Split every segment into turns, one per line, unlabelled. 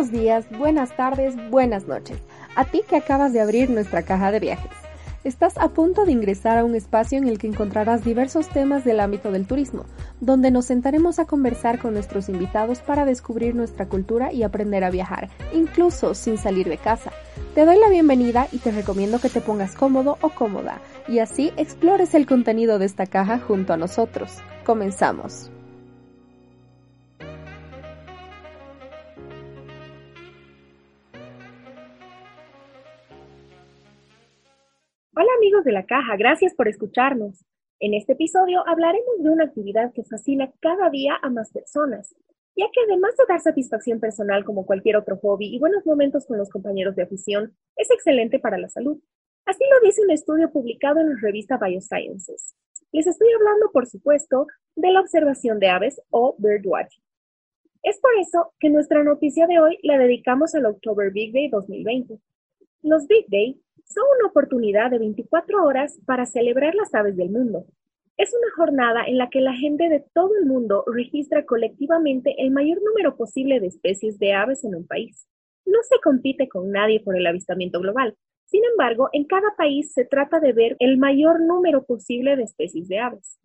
Buenos días, buenas tardes, buenas noches. A ti que acabas de abrir nuestra caja de viajes. Estás a punto de ingresar a un espacio en el que encontrarás diversos temas del ámbito del turismo, donde nos sentaremos a conversar con nuestros invitados para descubrir nuestra cultura y aprender a viajar, incluso sin salir de casa. Te doy la bienvenida y te recomiendo que te pongas cómodo o cómoda y así explores el contenido de esta caja junto a nosotros. Comenzamos.
Hola amigos de la caja, gracias por escucharnos. En este episodio hablaremos de una actividad que fascina cada día a más personas, ya que además de dar satisfacción personal como cualquier otro hobby y buenos momentos con los compañeros de afición, es excelente para la salud. Así lo dice un estudio publicado en la revista Biosciences. Les estoy hablando, por supuesto, de la observación de aves o birdwatching. Es por eso que nuestra noticia de hoy la dedicamos al October Big Day 2020. Los Big Day son una oportunidad de 24 horas para celebrar las aves del mundo. Es una jornada en la que la gente de todo el mundo registra colectivamente el mayor número posible de especies de aves en un país. No se compite con nadie por el avistamiento global. Sin embargo, en cada país se trata de ver el mayor número posible de especies de aves.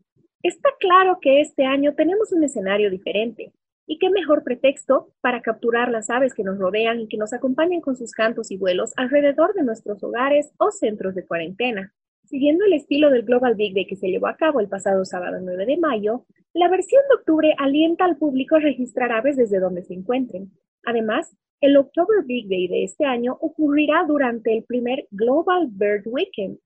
Está claro que este año tenemos un escenario diferente. ¿Y qué mejor pretexto para capturar las aves que nos rodean y que nos acompañan con sus cantos y vuelos alrededor de nuestros hogares o centros de cuarentena? Siguiendo el estilo del Global Big Day que se llevó a cabo el pasado sábado 9 de mayo, la versión de octubre alienta al público a registrar aves desde donde se encuentren. Además, el October Big Day de este año ocurrirá durante el primer Global Bird Weekend.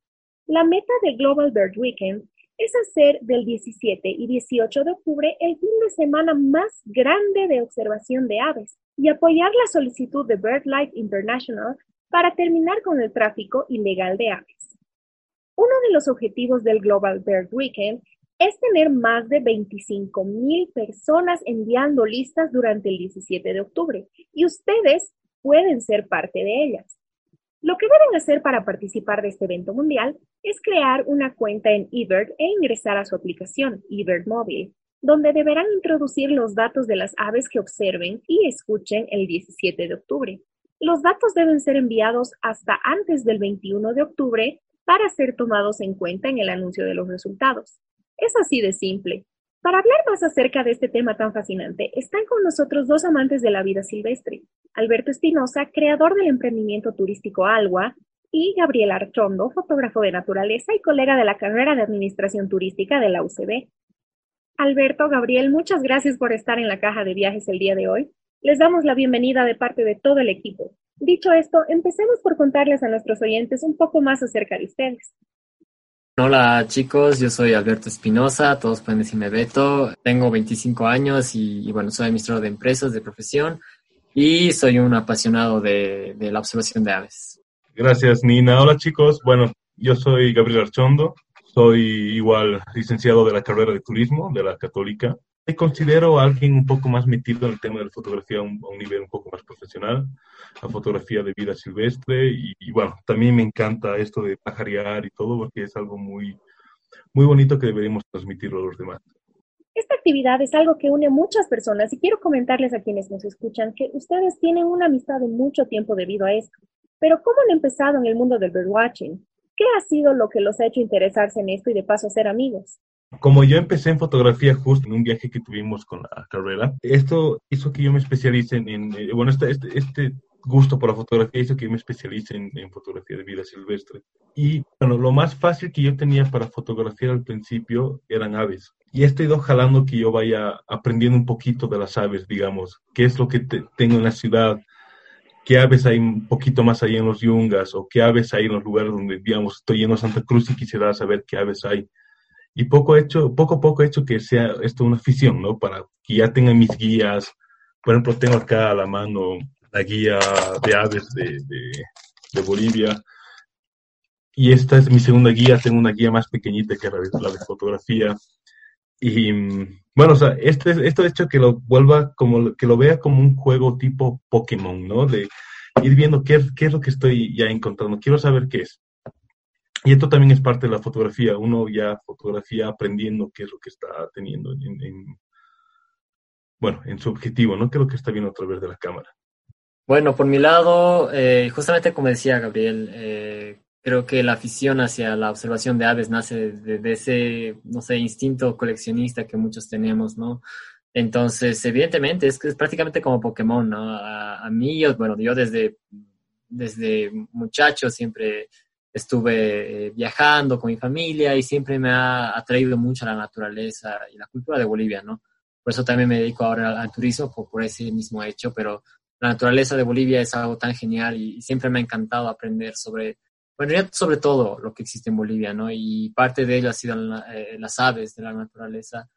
La meta del Global Bird Weekend es hacer del 17 y 18 de octubre el fin de semana más grande de observación de aves y apoyar la solicitud de BirdLife International para terminar con el tráfico ilegal de aves. Uno de los objetivos del Global Bird Weekend es tener más de 25 mil personas enviando listas durante el 17 de octubre y ustedes pueden ser parte de ellas. Lo que deben hacer para participar de este evento mundial es crear una cuenta en eBird e ingresar a su aplicación eBird Móvil, donde deberán introducir los datos de las aves que observen y escuchen el 17 de octubre. Los datos deben ser enviados hasta antes del 21 de octubre para ser tomados en cuenta en el anuncio de los resultados. Es así de simple. Para hablar más acerca de este tema tan fascinante, están con nosotros dos amantes de la vida silvestre, Alberto Espinosa, creador del emprendimiento turístico Algua, y Gabriel Archondo, fotógrafo de naturaleza y colega de la carrera de Administración Turística de la UCB. Alberto, Gabriel, muchas gracias por estar en la caja de viajes el día de hoy. Les damos la bienvenida de parte de todo el equipo. Dicho esto, empecemos por contarles a nuestros oyentes un poco más acerca de ustedes.
Hola chicos, yo soy Alberto Espinosa, todos pueden decirme Beto, tengo 25 años y, bueno, soy administrador de empresas de profesión y soy un apasionado de, de, la observación de aves.
Gracias Nina. Hola chicos, bueno, yo soy Gabriel Archondo, soy igual licenciado de la carrera de turismo de la Católica. Me considero alguien un poco más metido en el tema de la fotografía a un, a un nivel un poco más profesional la fotografía de vida silvestre y, bueno, también me encanta esto de pajarear y todo porque es algo muy, muy bonito que deberíamos transmitirlo a los demás.
Esta actividad es algo que une a muchas personas y quiero comentarles a quienes nos escuchan que ustedes tienen una amistad de mucho tiempo debido a esto. Pero ¿cómo han empezado en el mundo del birdwatching? ¿Qué ha sido lo que los ha hecho interesarse en esto y de paso ser amigos?
Como yo empecé en fotografía justo en un viaje que tuvimos con la carrera, esto hizo que yo me especialice en, en bueno, este, este, este gusto por la fotografía hizo que yo me especialice en, fotografía de vida silvestre. Y bueno, lo más fácil que yo tenía para fotografiar al principio eran aves. Y esto ha ido jalando que yo vaya aprendiendo un poquito de las aves, digamos, qué es lo que te, tengo en la ciudad, qué aves hay un poquito más allá en los yungas, o qué aves hay en los lugares donde, digamos, estoy yendo a Santa Cruz y quisiera saber qué aves hay. Y poco, hecho, poco a poco he hecho que sea esto una afición, ¿no? Para que ya tenga mis guías. Por ejemplo, tengo acá a la mano la guía de aves de, de, Bolivia. Y esta es mi segunda guía, tengo una guía más pequeñita que la de, la de fotografía. Y bueno, o sea, este, esto ha hecho que lo vuelva como, que lo vea como un juego tipo Pokémon, ¿no? De ir viendo qué, qué es lo que estoy ya encontrando, quiero saber qué es. Y esto también es parte de la fotografía, uno ya fotografía aprendiendo qué es lo que está teniendo en, en bueno, en su objetivo, ¿no? Creo que está viendo a través de la cámara.
Bueno, por mi lado, eh, justamente como decía Gabriel, eh, creo que la afición hacia la observación de aves nace de, ese, no sé, instinto coleccionista que muchos tenemos, ¿no? Entonces, evidentemente, es, es prácticamente como Pokémon, ¿no? A, mí, yo, bueno, yo desde, desde muchacho siempre estuve eh, viajando con mi familia y siempre me ha atraído mucho la naturaleza y la cultura de Bolivia, ¿no? Por eso también me dedico ahora al, turismo, por, ese mismo hecho, pero la naturaleza de Bolivia es algo tan genial y, siempre me ha encantado aprender sobre, bueno, sobre todo lo que existe en Bolivia, ¿no? Y parte de ello ha sido eh, las aves de la naturaleza.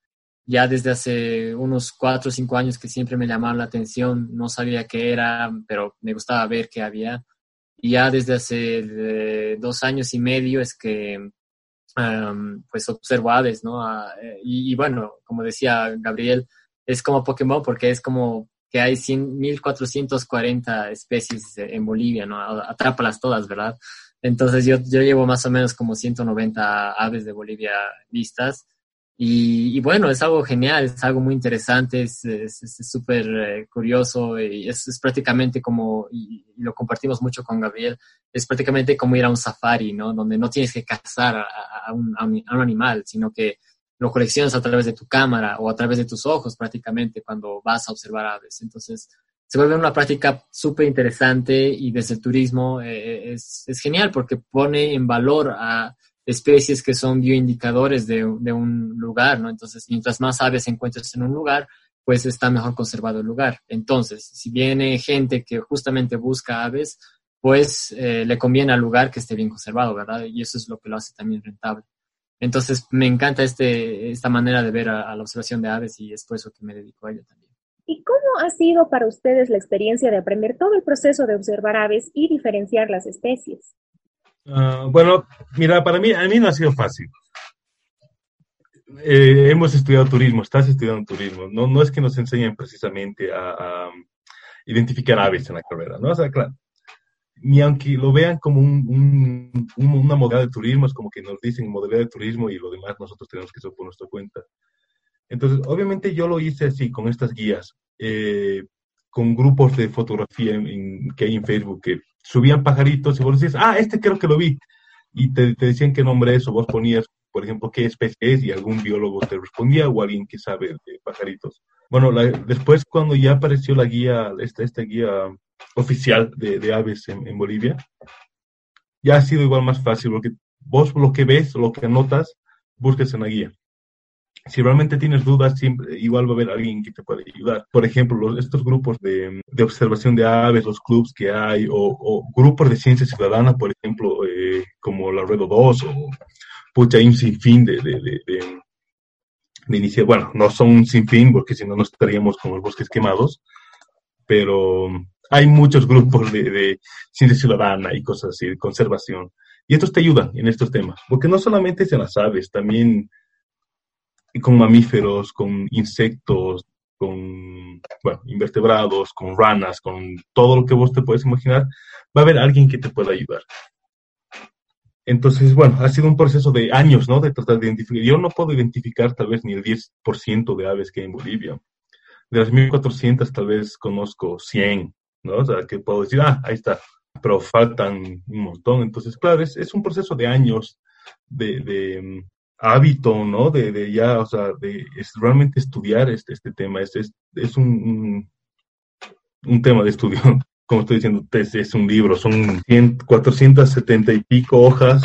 Ya desde hace unos cuatro o cinco años que siempre me llamaron la atención, no sabía qué era, pero me gustaba ver qué había. Ya desde hace eh, dos años y medio es que pues observo aves, ¿no? Eh, y, bueno, como decía Gabriel, es como Pokémon porque es como que hay 100, 1440 especies en Bolivia, ¿no? Atrápalas todas, ¿verdad? Entonces yo, yo llevo más o menos como 190 aves de Bolivia vistas. Y, bueno, es algo genial, es algo muy interesante, es súper eh, curioso y es, prácticamente como, y, lo compartimos mucho con Gabriel, es prácticamente como ir a un safari, ¿no? Donde no tienes que cazar a, un, a un, animal, sino que lo coleccionas a través de tu cámara o a través de tus ojos prácticamente cuando vas a observar aves. Entonces, se vuelve una práctica súper interesante y desde el turismo eh, es, es, genial porque pone en valor a especies que son bioindicadores de, de, un lugar, ¿no? Entonces, mientras más aves encuentres en un lugar, pues está mejor conservado el lugar. Entonces, si viene gente que justamente busca aves, pues eh, le conviene al lugar que esté bien conservado, ¿verdad? Y eso es lo que lo hace también rentable. Entonces me encanta este, esta manera de ver a, la observación de aves y es por eso que me dedico a ello también.
¿Y cómo ha sido para ustedes la experiencia de aprender todo el proceso de observar aves y diferenciar las especies?
Ah, bueno, mira, para mí, a mí no ha sido fácil. Eh, hemos estudiado turismo, estás estudiando turismo. No, no es que nos enseñen precisamente a, a identificar aves en la carrera, ¿no? O sea, claro, ni aunque lo vean como un, una modalidad de turismo, es como que nos dicen modalidad de turismo y lo demás nosotros tenemos que hacer por nuestra cuenta. Entonces, obviamente yo lo hice así, con estas guías, eh, con grupos de fotografía que hay en Facebook, que subían pajaritos y vos decías, ah, este creo que lo vi. Y te, decían qué nombre es, o vos ponías, por ejemplo, qué especie es, y algún biólogo te respondía, o alguien que sabe de pajaritos. Bueno, después cuando ya apareció la guía, esta, esta guía oficial de, aves en, Bolivia, ya ha sido igual más fácil, porque vos lo que ves, lo que anotas, busques en la guía. Si realmente tienes dudas, siempre, igual va a haber alguien que te puede ayudar. Por ejemplo, estos grupos de, observación de aves, los clubs que hay, o, grupos de ciencia ciudadana, por ejemplo, eh, como la Red 2 o pucha, hay un sinfín de, de, de, de. Bueno, no son un sinfín, porque si no, no estaríamos con los bosques quemados, pero hay muchos grupos de, ciencia ciudadana y cosas así, de conservación. Y estos te ayudan en estos temas, porque no solamente es en las aves, también con mamíferos, con insectos, con bueno, invertebrados, con ranas, con todo lo que vos te puedes imaginar, va a haber alguien que te pueda ayudar. Entonces, bueno, ha sido un proceso de años, ¿no? De tratar de identificar. Yo no puedo identificar tal vez ni el 10% de aves que hay en Bolivia. De las 1.400 tal vez conozco 100, ¿no? O sea, que puedo decir, ah, ahí está, pero faltan un montón. Entonces, claro, es, es un proceso de años de, de hábito, ¿no? De, de, ya, o sea, de es realmente estudiar este, este tema. Es, es, es un, un, tema de estudio. Como estoy diciendo, es, es un libro, son 100, 470 y pico hojas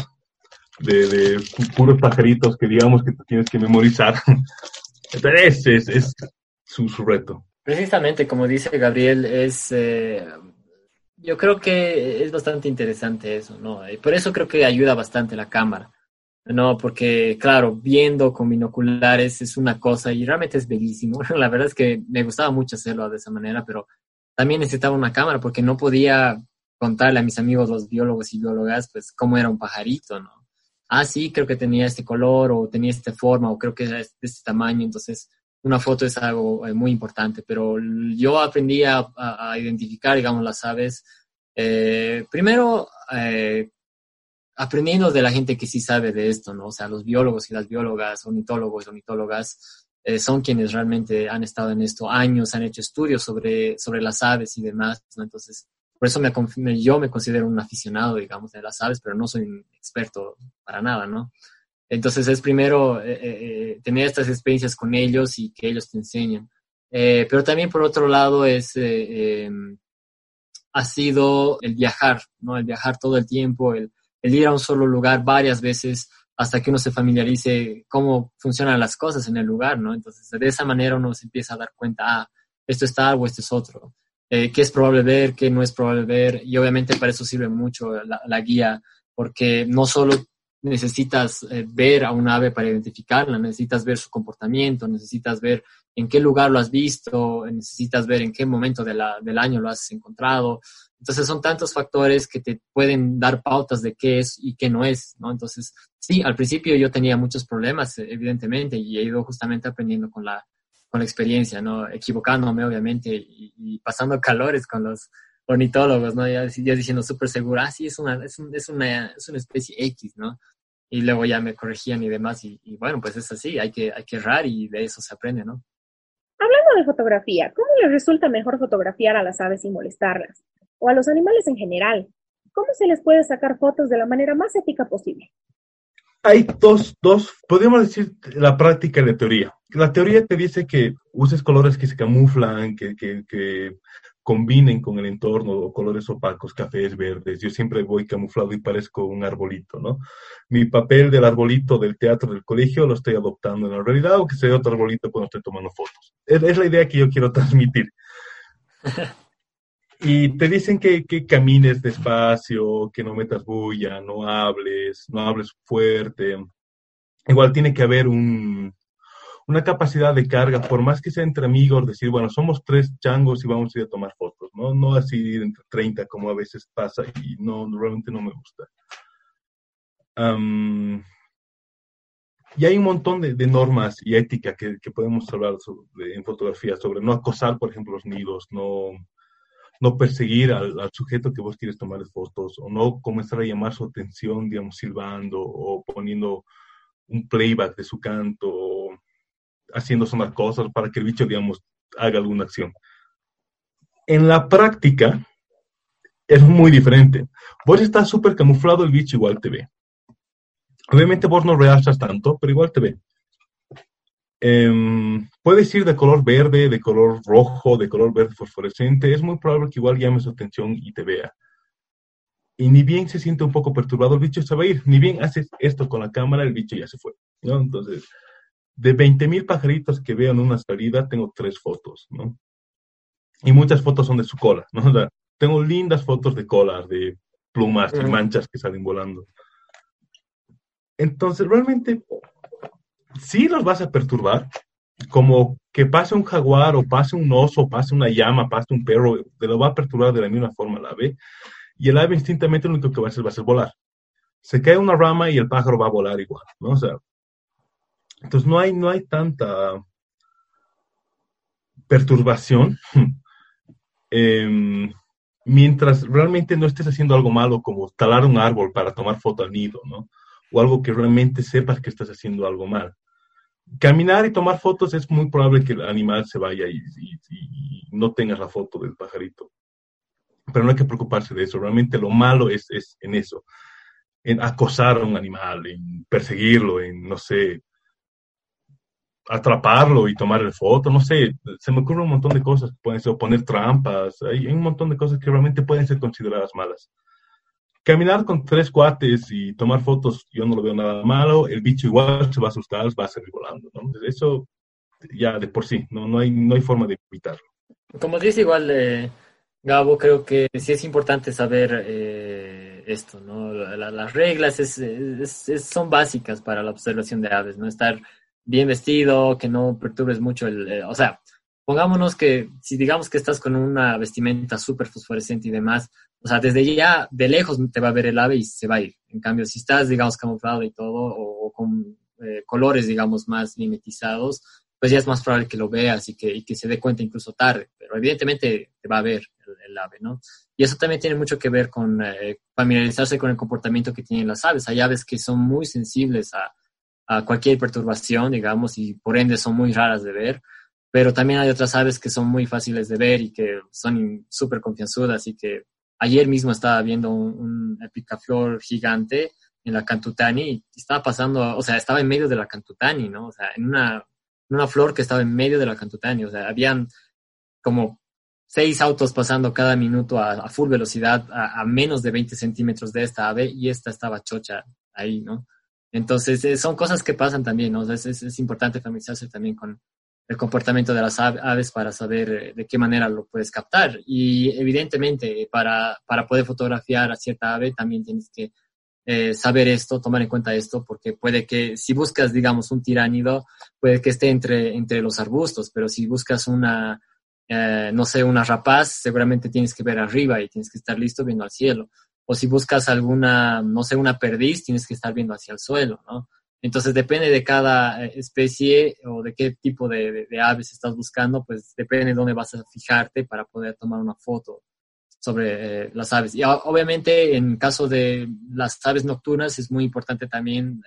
de, puros pajaritos que digamos que tienes que memorizar. Entonces, es, es, su, su reto.
Precisamente, como dice Gabriel, es eh, yo creo que es bastante interesante eso, ¿no? Y por eso creo que ayuda bastante la cámara, ¿no? Porque, claro, viendo con binoculares es una cosa y realmente es bellísimo. La verdad es que me gustaba mucho hacerlo de esa manera, pero también necesitaba una cámara porque no podía contarle a mis amigos, los biólogos y biólogas, pues cómo era un pajarito, ¿no? Ah, sí, creo que tenía este color o tenía esta forma o creo que era de este tamaño, entonces una foto es algo eh, muy importante, pero yo aprendí a, identificar, digamos, las aves, eh, primero eh, aprendiendo de la gente que sí sabe de esto, ¿no? O sea, los biólogos y las biólogas, ornitólogos, ornitólogas, eh, son quienes realmente han estado en esto años, han hecho estudios sobre, sobre las aves y demás, ¿no? Entonces, por eso me, yo me considero un aficionado, digamos, de las aves, pero no soy un experto para nada, ¿no? Entonces es primero eh, eh, tener estas experiencias con ellos y que ellos te enseñen. pero también por otro lado es, em, ha sido el viajar, ¿no? El viajar todo el tiempo, el, ir a un solo lugar varias veces hasta que uno se familiarice cómo funcionan las cosas en el lugar, ¿no? Entonces, de esa manera uno se empieza a dar cuenta, ah, esto está o esto es otro. Eh, qué es probable ver, qué no es probable ver. Y obviamente para eso sirve mucho la, guía, porque no solo necesitas eh, ver a un ave para identificarla, necesitas ver su comportamiento, necesitas ver en qué lugar lo has visto, necesitas ver en qué momento del año lo has encontrado. Entonces son tantos factores que te pueden dar pautas de qué es y qué no es, ¿no? Entonces, sí, al principio yo tenía muchos problemas, evidentemente, y he ido justamente aprendiendo con la, con la experiencia, ¿no? Equivocándome, obviamente, y, pasando calores con los ornitólogos, ¿no? Ya, diciendo súper seguro, ah, sí, es una, es, es, una, es una especie X, ¿no? Y luego ya me corregían y demás, y, y bueno, pues es así, hay que, hay que errar y de eso se aprende, ¿no?
Hablando de fotografía, ¿cómo les resulta mejor fotografiar a las aves sin molestarlas? O a los animales en general. ¿Cómo se les puede sacar fotos de la manera más ética posible?
Hay dos, dos, podemos decir la práctica y la teoría. La teoría te dice que uses colores que se camuflan, que, que, que combinen con el entorno, colores opacos, cafés, verdes. Yo siempre voy camuflado y parezco un arbolito, ¿no? Mi papel del arbolito del teatro del colegio lo estoy adoptando en la realidad o que sea otro arbolito cuando estoy tomando fotos. Es, la idea que yo quiero transmitir. Y te dicen que, que, camines despacio, que no metas bulla, no hables, no hables fuerte. Igual tiene que haber un, una capacidad de carga, por más que sea entre amigos, decir, bueno, somos tres changos y vamos a ir a tomar fotos, ¿no? No así entre 30 como a veces pasa y no, realmente no me gusta. y hay un montón de, normas y ética que, podemos hablar en fotografía sobre no acosar, por ejemplo, los nidos, no, no perseguir al, sujeto que vos quieres tomar fotos o no comenzar a llamar su atención, digamos, silbando o poniendo un playback de su canto haciendo sonar cosas para que el bicho, digamos, haga alguna acción. En la práctica es muy diferente. Vos estás súper camuflado, el bicho igual te ve. Obviamente vos no realzas tanto, pero igual te ve. Em, puedes ir de color verde, de color rojo, de color verde fosforescente. Es muy probable que igual llame su atención y te vea. Y ni bien se siente un poco perturbado, el bicho se va a ir. Ni bien haces esto con la cámara, el bicho ya se fue. ¿no? Entonces, de 20.000 pajaritos que veo en una salida, tengo tres fotos, ¿no? Y muchas fotos son de su cola, ¿no? tengo lindas fotos de colas, de plumas y manchas que salen volando. Entonces, realmente, sí los vas a perturbar, como que pase un jaguar o pase un oso, pase una llama, pase un perro, te lo va a perturbar de la misma forma el ave. Y el ave instintamente lo único que va a hacer va a ser volar. Se cae una rama y el pájaro va a volar igual, ¿no? O sea, entonces no hay, no hay tanta perturbación em, mientras realmente no estés haciendo algo malo como talar un árbol para tomar foto al nido, ¿no? O algo que realmente sepas que estás haciendo algo mal. Caminar y tomar fotos es muy probable que el animal se vaya y, no tengas la foto del pajarito. Pero no hay que preocuparse de eso. Realmente lo malo es, en eso. En acosar a un animal, en perseguirlo, en, no sé, atraparlo y tomar el foto, no sé, se me ocurre un montón de cosas, pueden ser poner trampas, hay, un montón de cosas que realmente pueden ser consideradas malas. Caminar con tres cuates y tomar fotos, yo no lo veo nada malo, el bicho igual se va a asustar, va a seguir volando, ¿no? Eso ya de por sí, no, no, hay, no hay forma de evitarlo.
Como dice igual eh, Gabo, creo que sí es importante saber eh, esto, ¿no? las reglas es, son básicas para la observación de aves, ¿no? Estar bien vestido, que no perturbes mucho el, eh, o sea, pongámonos que si digamos que estás con una vestimenta súper fosforescente y demás, o sea, desde ya de lejos te va a ver el ave y se va a ir. En cambio, si estás, digamos, camuflado y todo, o, con eh, colores, digamos, más mimetizados, pues ya es más probable que lo veas y que, que se dé cuenta incluso tarde, pero evidentemente te va a ver el, ave, ¿no? Y eso también tiene mucho que ver con eh, familiarizarse con el comportamiento que tienen las aves. Hay aves que son muy sensibles a, a cualquier perturbación, digamos, y por ende son muy raras de ver. Pero también hay otras aves que son muy fáciles de ver y que son súper confianzudas y que ayer mismo estaba viendo un, un picaflor gigante en la Cantutani y estaba pasando, o sea, estaba en medio de la Cantutani, ¿no? O sea, en una, una flor que estaba en medio de la Cantutani, o sea, habían como seis autos pasando cada minuto a, full velocidad a, menos de 20 centímetros de esta ave y esta estaba chocha ahí, ¿no? Entonces, eh, son cosas que pasan también, ¿no? Es, es, importante familiarizarse también con el comportamiento de las aves para saber eh, de qué manera lo puedes captar. Y evidentemente, para, para poder fotografiar a cierta ave, también tienes que eh, saber esto, tomar en cuenta esto, porque puede que si buscas, digamos, un tiránido, puede que esté entre, entre los arbustos, pero si buscas una, eh, no sé, una rapaz, seguramente tienes que ver arriba y tienes que estar listo viendo al cielo. O si buscas alguna, no sé, una perdiz, tienes que estar viendo hacia el suelo, ¿no? Entonces depende de cada eh, especie o de qué tipo de, aves estás buscando, pues depende de dónde vas a fijarte para poder tomar una foto sobre eh, las aves. Y obviamente en caso de las aves nocturnas es muy importante también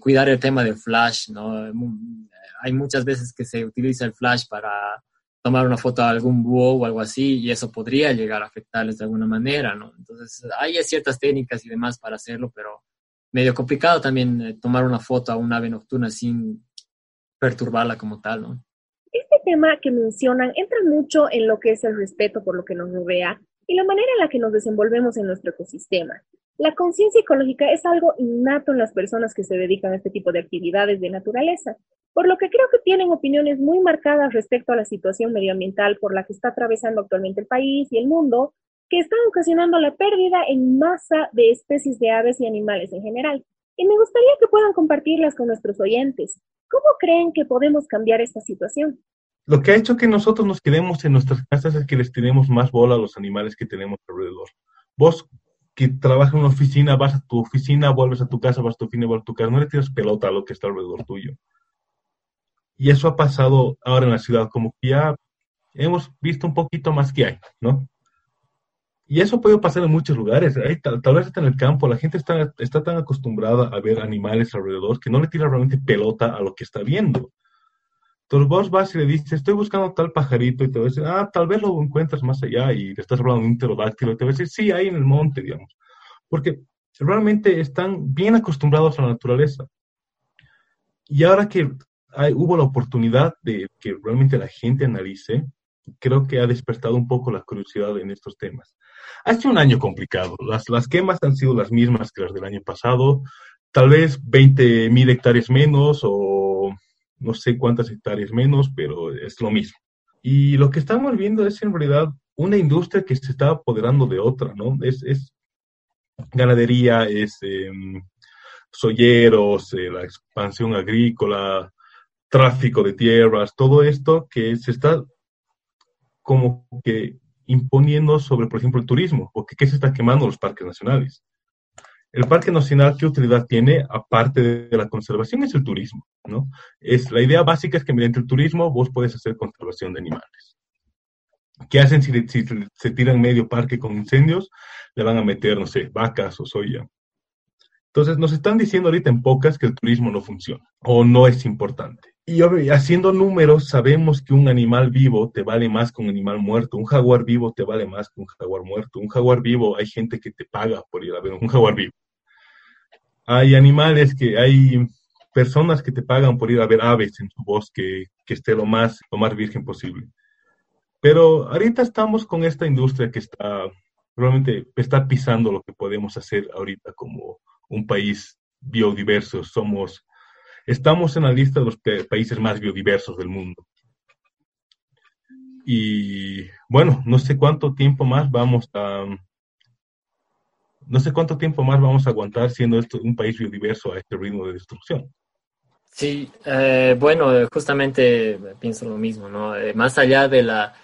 cuidar el tema del flash, ¿no? Hay muchas veces que se utiliza el flash para tomar una foto de algún búho o algo así y eso podría llegar a afectarles de alguna manera, ¿no? Entonces, hay ciertas técnicas y demás para hacerlo, pero medio complicado también eh, tomar una foto a un ave nocturna sin perturbarla como tal, ¿no?
Este tema que mencionan entra mucho en lo que es el respeto por lo que nos rodea y la manera en la que nos desenvolvemos en nuestro ecosistema. La conciencia ecológica es algo innato en las personas que se dedican a este tipo de actividades de naturaleza, por lo que creo que tienen opiniones muy marcadas respecto a la situación medioambiental por la que está atravesando actualmente el país y el mundo, que están ocasionando la pérdida en masa de especies de aves y animales en general. Y me gustaría que puedan compartirlas con nuestros oyentes. ¿Cómo creen que podemos cambiar esta situación?
Lo que ha hecho que nosotros nos quedemos en nuestras casas es que les tenemos más bola a los animales que tenemos alrededor. Vos que trabajas en una oficina, vas a tu oficina, vuelves a tu casa, vas a tu oficina, vuelves a tu casa, no le tiras pelota a lo que está alrededor tuyo. Y eso ha pasado ahora en la ciudad, como que ya hemos visto un poquito más que hay, ¿no? Y eso puede pasar en muchos lugares. tal, vez está en el campo, la gente está, está tan acostumbrada a ver animales alrededor que no le tira realmente pelota a lo que está viendo. Entonces vos vas y le dices, estoy buscando tal pajarito y te va a decir, ah, tal vez lo encuentras más allá y le estás hablando de un pterodáctilo y te va a decir, sí, ahí en el monte, digamos. Porque realmente están bien acostumbrados a la naturaleza. Y ahora que hubo la oportunidad de que realmente la gente analice, creo que ha despertado un poco la curiosidad en estos temas. Ha sido un año complicado. Las, las quemas han sido las mismas que las del año pasado. Tal vez 20 mil hectáreas menos o no sé cuántas hectáreas menos, pero es lo mismo. Y lo que estamos viendo es en realidad una industria que se está apoderando de otra, ¿no? Es, es ganadería, es eh, soyeros, eh, la expansión agrícola, tráfico de tierras, todo esto que se está como que imponiendo sobre, por ejemplo, el turismo, porque ¿qué se está quemando los parques nacionales? El Parque Nacional, ¿qué utilidad tiene? Aparte de la conservación, es el turismo, ¿no? Es, la idea básica es que mediante el turismo vos puedes hacer conservación de animales. ¿Qué hacen si, se tiran medio parque con incendios? Le van a meter, no sé, vacas o soya. Entonces, nos están diciendo ahorita en pocas que el turismo no funciona o no es importante. Y haciendo números, sabemos que un animal vivo te vale más que un animal muerto. Un jaguar vivo te vale más que un jaguar muerto. Un jaguar vivo, hay gente que te paga por ir a ver un jaguar vivo. Hay animales que, hay personas que te pagan por ir a ver aves en su bosque, que esté lo más, lo más virgen posible. Pero ahorita estamos con esta industria que está, realmente está pisando lo que podemos hacer ahorita como un país biodiverso. Somos Estamos en la lista de los países más biodiversos del mundo. Y bueno, no sé cuánto tiempo más vamos a no sé cuánto tiempo más vamos a aguantar siendo esto un país biodiverso a este ritmo de destrucción.
Sí, eh, bueno, justamente pienso lo mismo, ¿no? Eh, más allá de la,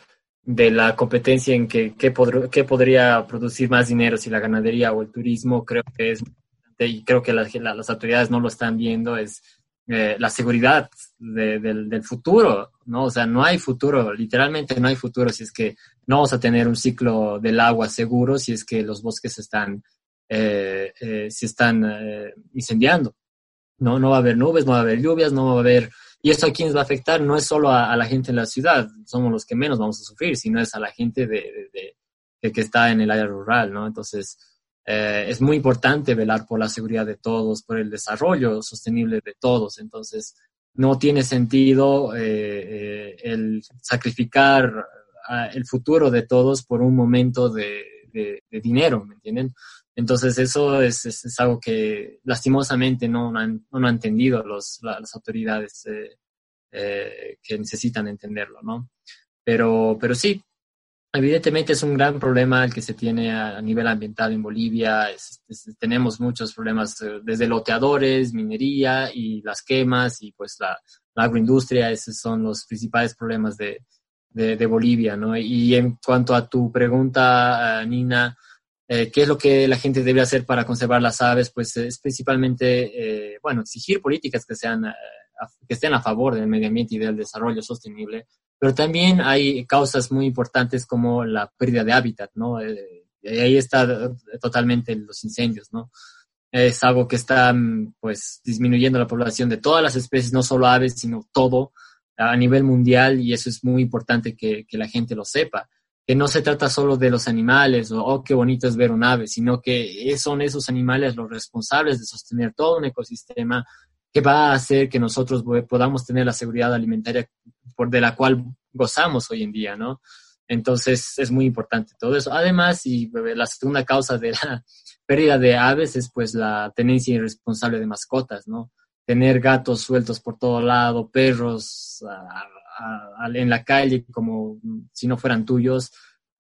de la competencia en que, qué podría producir más dinero, si la ganadería o el turismo, creo que es, y creo que las, las autoridades no lo están viendo, es eh, la seguridad del, futuro, ¿no? O sea, no hay futuro, literalmente no hay futuro si es que no vamos a tener un ciclo del agua seguro, si es que los bosques están, eh, eh, se están incendiando. No, no va a haber nubes, no va a haber lluvias, no va a haber... Y esto a quiénes va a afectar no es solo a, la gente en la ciudad, somos los que menos vamos a sufrir, sino es a la gente de, que está en el área rural, ¿no? Entonces, eh, es muy importante velar por la seguridad de todos, por el desarrollo sostenible de todos. Entonces, no tiene sentido eh, eh, el sacrificar el futuro de todos por un momento de, dinero, ¿me entienden? Entonces, eso es, es, algo que lastimosamente no, han, no han entendido los, las autoridades que necesitan entenderlo, ¿no? Pero, pero sí, Evidentemente es un gran problema el que se tiene a, nivel ambiental en Bolivia. tenemos muchos problemas eh, desde loteadores, minería y las quemas y pues la, agroindustria. Esos son los principales problemas de, de, Bolivia, ¿no? Y en cuanto a tu pregunta, eh, Nina, eh, ¿qué es lo que la gente debe hacer para conservar las aves? Pues es principalmente, bueno, exigir políticas que sean que estén a favor del medio ambiente y del desarrollo sostenible, pero también hay causas muy importantes como la pérdida de hábitat, ¿no? Eh, ahí está totalmente los incendios, ¿no? Es algo que está, mm, pues, disminuyendo la población de todas las especies, no solo aves, sino todo a nivel mundial y eso es muy importante que, que la gente lo sepa. Que no se trata solo de los animales o oh, qué bonito es ver un ave, sino que son esos animales los responsables de sostener todo un ecosistema, que va a hacer que nosotros podamos tener la seguridad alimentaria por de la cual gozamos hoy en día, ¿no? Entonces es muy importante todo eso. Además, y la segunda causa de la pérdida de aves es pues la tenencia irresponsable de mascotas, ¿no? Tener gatos sueltos por todo lado, perros en la calle como si no fueran tuyos,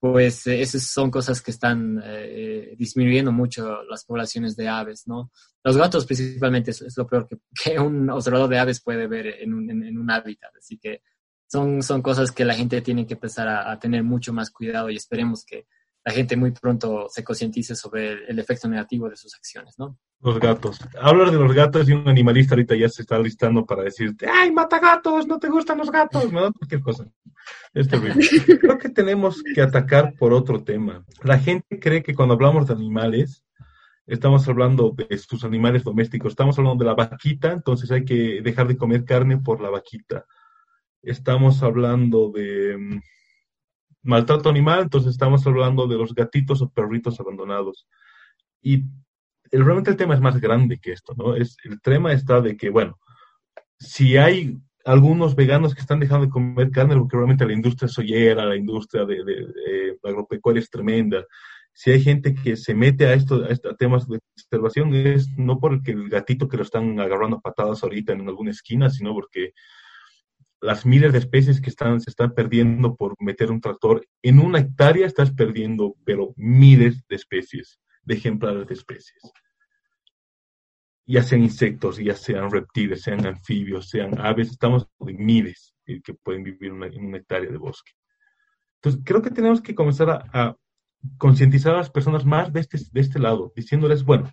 pues eh, esas son cosas que están eh, disminuyendo mucho las poblaciones de aves, ¿no? Los gatos principalmente es, lo peor que, un observador de aves puede ver en un, en, un hábitat, así que son, son cosas que la gente tiene que empezar a, tener mucho más cuidado y esperemos que la gente muy pronto se concientice sobre el, efecto negativo de sus acciones, ¿no?
Los gatos. Hablar de los gatos y un animalista ahorita ya se está listando para decirte, ¡ay, mata gatos! ¡No te gustan los gatos! Me da cualquier cosa. Es terrible. Creo que tenemos que atacar por otro tema. La gente cree que cuando hablamos de animales, estamos hablando de sus animales domésticos, estamos hablando de la vaquita, entonces hay que dejar de comer carne por la vaquita. Estamos hablando de mm, maltrato animal, entonces estamos hablando de los gatitos o perritos abandonados. Y realmente el tema es más grande que esto, ¿no? Es, el tema está de que, bueno, si hay algunos veganos que están dejando de comer carne porque realmente la industria soyera, la industria de, de, agropecuaria es tremenda. Si hay gente que se mete a, esto, a, temas de conservación, es no porque el gatito que lo están agarrando a patadas ahorita en alguna esquina, sino porque las miles de especies que están, se están perdiendo por meter un tractor, en una hectárea estás perdiendo, pero miles de especies, de ejemplares de especies ya sean insectos, ya sean reptiles, sean anfibios, sean aves, estamos de miles que pueden vivir en una hectárea de bosque. Entonces, creo que tenemos que comenzar a, concientizar a las personas más de este, de este lado, diciéndoles, bueno,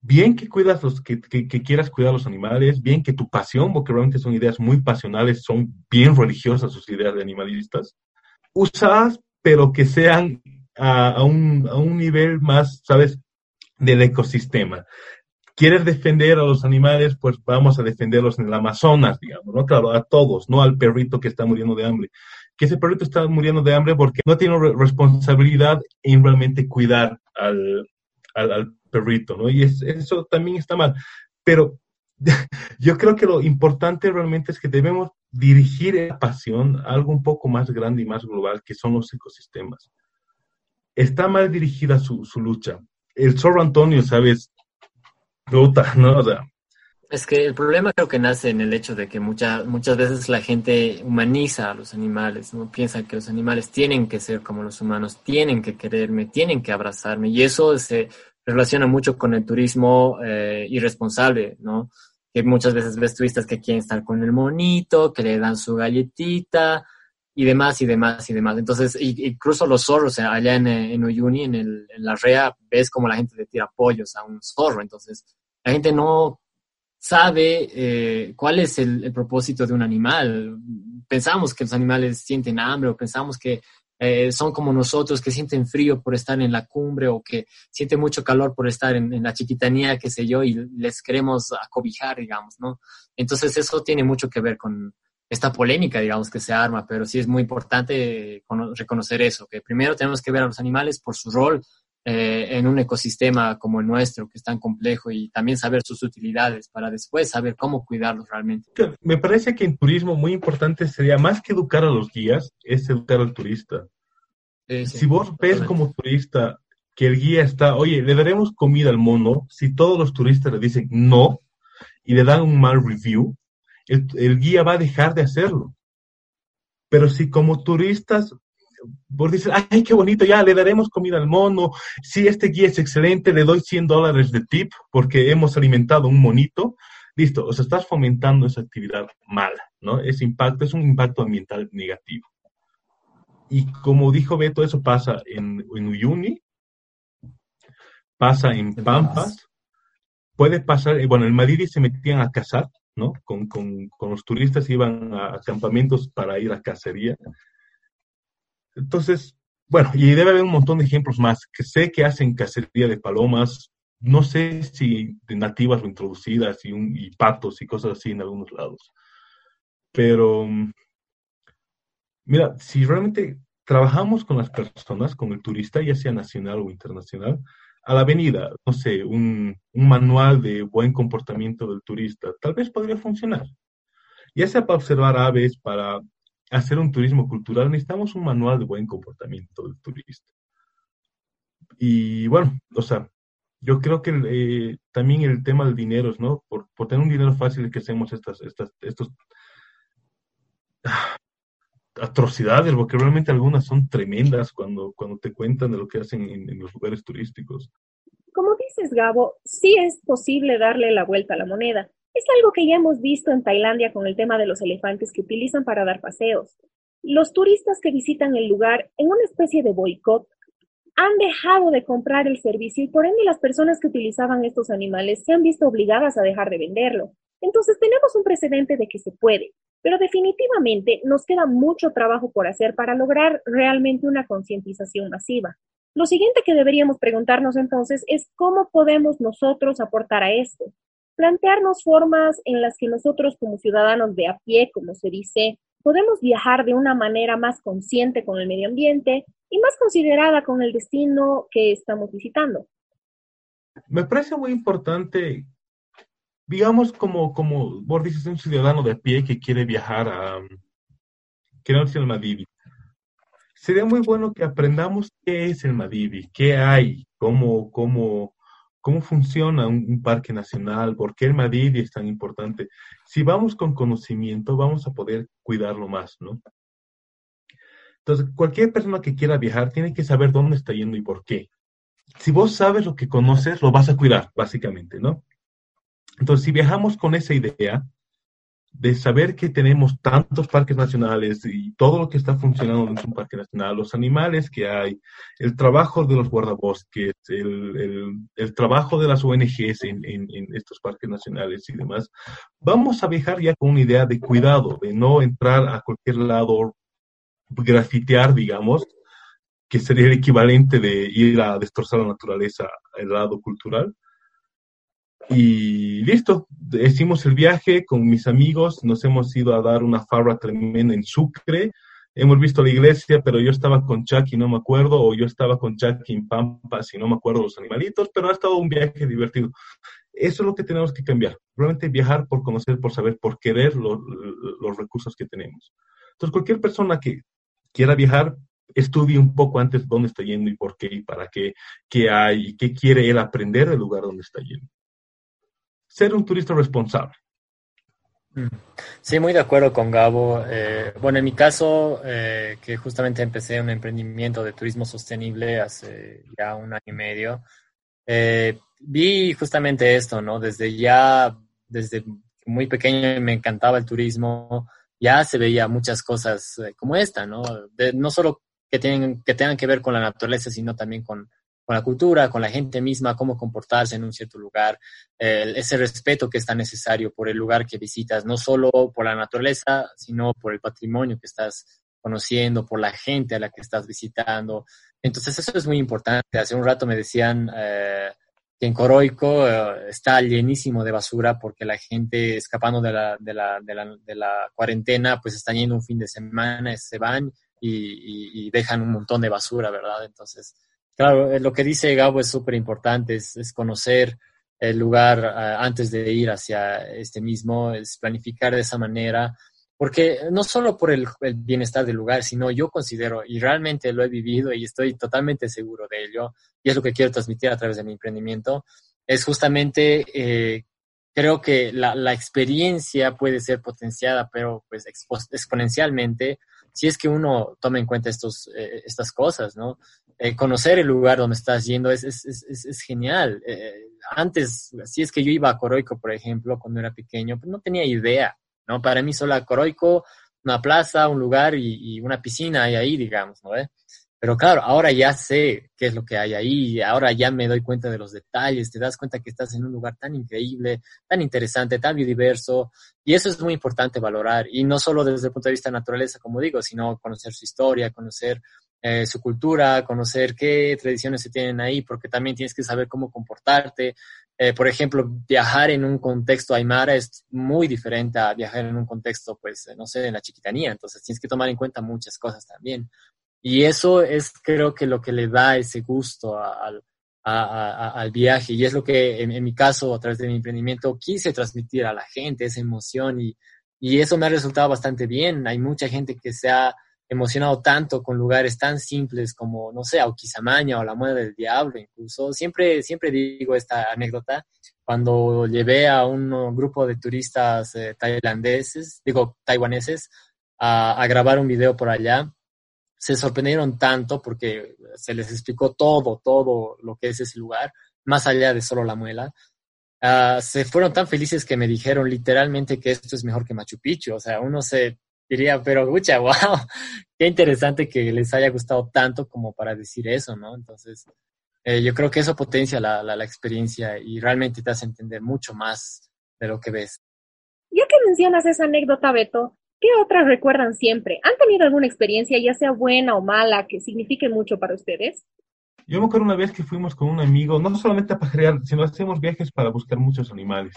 bien que cuidas los, que, quieras cuidar los animales, bien que tu pasión, porque realmente son ideas muy pasionales, son bien religiosas sus ideas de animalistas, usadas, pero que sean a, a, un, a un nivel más, ¿sabes?, del ecosistema quieres defender a los animales, pues vamos a defenderlos en el Amazonas, digamos, ¿no? Claro, a todos, no al perrito que está muriendo de hambre. Que ese perrito está muriendo de hambre porque no tiene responsabilidad en realmente cuidar al, al, perrito, ¿no? Y eso también está mal. Pero yo creo que lo importante realmente es que debemos dirigir la pasión a algo un poco más grande y más global, que son los ecosistemas. Está mal dirigida su, lucha. El zorro Antonio, ¿sabes? ¿no?
Es que el problema creo que nace en el hecho de que muchas muchas veces la gente humaniza a los animales, ¿no? Piensa que los animales tienen que ser como los humanos, tienen que quererme, tienen que abrazarme. Y eso se relaciona mucho con el turismo eh, irresponsable, ¿no? Que muchas veces ves turistas que quieren estar con el monito, que le dan su galletita y demás y demás y demás. Entonces, incluso los zorros allá en, en Uyuni, en, el, en la rea, ves como la gente le tira pollos a un zorro. Entonces, la gente no sabe eh, cuál es el, propósito de un animal. Pensamos que los animales sienten hambre o pensamos que eh, son como nosotros que sienten frío por estar en la cumbre o que sienten mucho calor por estar en, la chiquitanía, qué sé yo, y les queremos acobijar, digamos, ¿no? Entonces eso tiene mucho que ver con esta polémica, digamos, que se arma, pero sí es muy importante reconocer eso, que primero tenemos que ver a los animales por su rol eh, en un ecosistema como el nuestro, que es tan complejo, y también saber sus utilidades para después saber cómo cuidarlos realmente.
Me parece que en turismo muy importante sería más que educar a los guías, es educar al turista. si vos ves como turista que el guía está, oye, le daremos comida al mono, si todos los turistas le dicen no y le dan un mal review, el, el guía va a dejar de hacerlo. Pero si como turistas vos dices, ay, qué bonito, ya le daremos comida al mono, si este guía es excelente, le doy 100 dólares de tip porque hemos alimentado un monito, listo, o sea, estás fomentando esa actividad mala, ¿no? Ese impacto es un impacto ambiental negativo. Y como dijo Beto, eso pasa en, en Uyuni, pasa en Pampas, puede pasar, eh, bueno, en Madrid se metían a cazar, ¿no? Con, con, con los turistas iban a campamentos para ir a cacería entonces, bueno, y debe haber un montón de ejemplos más, que sé que hacen cacería de palomas, no sé si de nativas o introducidas y, un, y patos y cosas así en algunos lados. Pero, mira, si realmente trabajamos con las personas, con el turista, ya sea nacional o internacional, a la avenida, no sé, un, un, manual de buen comportamiento del turista, tal vez podría funcionar. Ya sea para observar aves, para hacer un turismo cultural, necesitamos un manual de buen comportamiento del turista. Y bueno, o sea, yo creo que eh, también el tema del dinero, ¿no? Por, tener un dinero fácil es que hacemos estas, estas, estos atrocidades, porque realmente algunas son tremendas cuando, cuando te cuentan de lo que hacen en los lugares turísticos.
Como dices, Gabo, sí es posible darle la vuelta a la moneda. Es algo que ya hemos visto en Tailandia con el tema de los elefantes que utilizan para dar paseos. Los turistas que visitan el lugar en una especie de boicot han dejado de comprar el servicio y por ende las personas que utilizaban estos animales se han visto obligadas a dejar de venderlo. Entonces tenemos un precedente de que se puede, pero definitivamente nos queda mucho trabajo por hacer para lograr realmente una concientización masiva. Lo siguiente que deberíamos preguntarnos entonces es cómo podemos nosotros aportar a esto plantearnos formas en las que nosotros como ciudadanos de a pie, como se dice, podemos viajar de una manera más consciente con el medio ambiente y más considerada con el destino que estamos visitando.
Me parece muy importante, digamos, como, como vos dices, un ciudadano de a pie que quiere viajar a, quiere ir al Madivi. Sería muy bueno que aprendamos qué es el Madivi, qué hay, cómo, cómo, cómo funciona un, parque nacional, por qué el Madrid es tan importante. Si vamos con conocimiento, vamos a poder cuidarlo más, ¿no? Entonces, cualquier persona que quiera viajar tiene que saber dónde está yendo y por qué. Si vos sabes lo que conoces, lo vas a cuidar, básicamente, ¿no? Entonces, si viajamos con esa idea, de saber que tenemos tantos parques nacionales y todo lo que está funcionando de un parque nacional, los animales que hay, el trabajo de los guardabosques, el, el, trabajo de las ONGs en, en, estos parques nacionales y demás, vamos a viajar ya con una idea de cuidado, de no entrar a cualquier lado, grafitear, digamos, que sería el equivalente de ir a destrozar la naturaleza, el lado cultural, y listo, hicimos el viaje con mis amigos, nos hemos ido a dar una farra tremenda en Sucre, hemos visto la iglesia, pero yo estaba con Chucky no me acuerdo, o yo estaba con Chucky en Pampas y no me acuerdo los animalitos, pero ha estado un viaje divertido. Eso es lo que tenemos que cambiar, realmente viajar por conocer, por saber, por querer los, los recursos que tenemos. Entonces, cualquier persona que quiera viajar, estudie un poco antes dónde está yendo y por qué y para qué, qué hay y qué quiere él aprender del lugar donde está yendo ser un turista responsable.
Mm. Sí, muy de acuerdo con Gabo. Eh, bueno, en mi caso, eh, que justamente empecé un emprendimiento de turismo sostenible hace ya un año y medio, eh, vi justamente esto, ¿no? Desde ya, desde muy pequeño me encantaba el turismo, ya se veía muchas cosas como esta, ¿no? no solo que, tienen, que tengan que ver con la naturaleza, sino también con, con la cultura, con la gente misma, cómo comportarse en un cierto lugar, ese respeto que es tan necesario por el lugar que visitas, no solo por la naturaleza, sino por el patrimonio que estás conociendo, por la gente a la que estás visitando. Entonces eso es muy importante. Hace un rato me decían eh, que en Coroico eh, está llenísimo de basura porque la gente escapando de la, cuarentena, pues están yendo un fin de semana, se van y, dejan un montón de basura, ¿verdad? Entonces, claro, lo que dice Gabo es súper importante, es, es, conocer el lugar uh, antes de ir hacia este mismo, es planificar de esa manera, porque no solo por el, el, bienestar del lugar, sino yo considero, y realmente lo he vivido y estoy totalmente seguro de ello, y es lo que quiero transmitir a través de mi emprendimiento, es justamente, eh, creo que la, la, experiencia puede ser potenciada, pero pues exponencialmente, si es que uno toma en cuenta estos, eh, estas cosas, ¿no? Eh, conocer el lugar donde estás yendo es, es, es, es genial. Eh, antes, si es que yo iba a Coroico, por ejemplo, cuando era pequeño, pues no tenía idea ¿no? Para mí solo Coroico, una plaza, un lugar y, y una piscina hay ahí, digamos, ¿no? Pero claro, ahora ya sé qué es lo que hay ahí, ahora ya me doy cuenta de los detalles, te das cuenta que estás en un lugar tan increíble, tan interesante, tan biodiverso, y eso es muy importante valorar, y no solo desde el punto de vista de naturaleza, como digo, sino conocer su historia, conocer eh, su cultura, conocer qué tradiciones se tienen ahí, porque también tienes que saber cómo comportarte, eh, por ejemplo, viajar en un contexto aymara es muy diferente a viajar en un contexto, pues, no sé, en la chiquitanía. Entonces, tienes que tomar en cuenta muchas cosas también. Y eso es, creo que, lo que le da ese gusto al, al viaje. Y es lo que, en, en, mi caso, a través de mi emprendimiento, quise transmitir a la gente, esa emoción. Y, y eso me ha resultado bastante bien. Hay mucha gente que se ha emocionado tanto con lugares tan simples como, no sé, Auquisamaña o la Muela del Diablo incluso. Siempre, siempre digo esta anécdota cuando llevé a un grupo de turistas eh, tailandeses, digo, taiwaneses, a, grabar un video por allá. Se sorprendieron tanto porque se les explicó todo, todo lo que es ese lugar, más allá de solo la muela. Uh, se fueron tan felices que me dijeron literalmente que esto es mejor que Machu Picchu. O sea, uno se diría, pero mucha, wow, qué interesante que les haya gustado tanto como para decir eso, ¿no? Entonces, eh, yo creo que eso potencia la, la, la, experiencia y realmente te hace entender mucho más de lo que ves.
Ya que mencionas esa anécdota, Beto, ¿qué otras recuerdan siempre? ¿Han tenido alguna experiencia, ya sea buena o mala, que signifique mucho para ustedes?
Yo me acuerdo una vez que fuimos con un amigo, no solamente a pajarear, sino hacíamos viajes para buscar muchos animales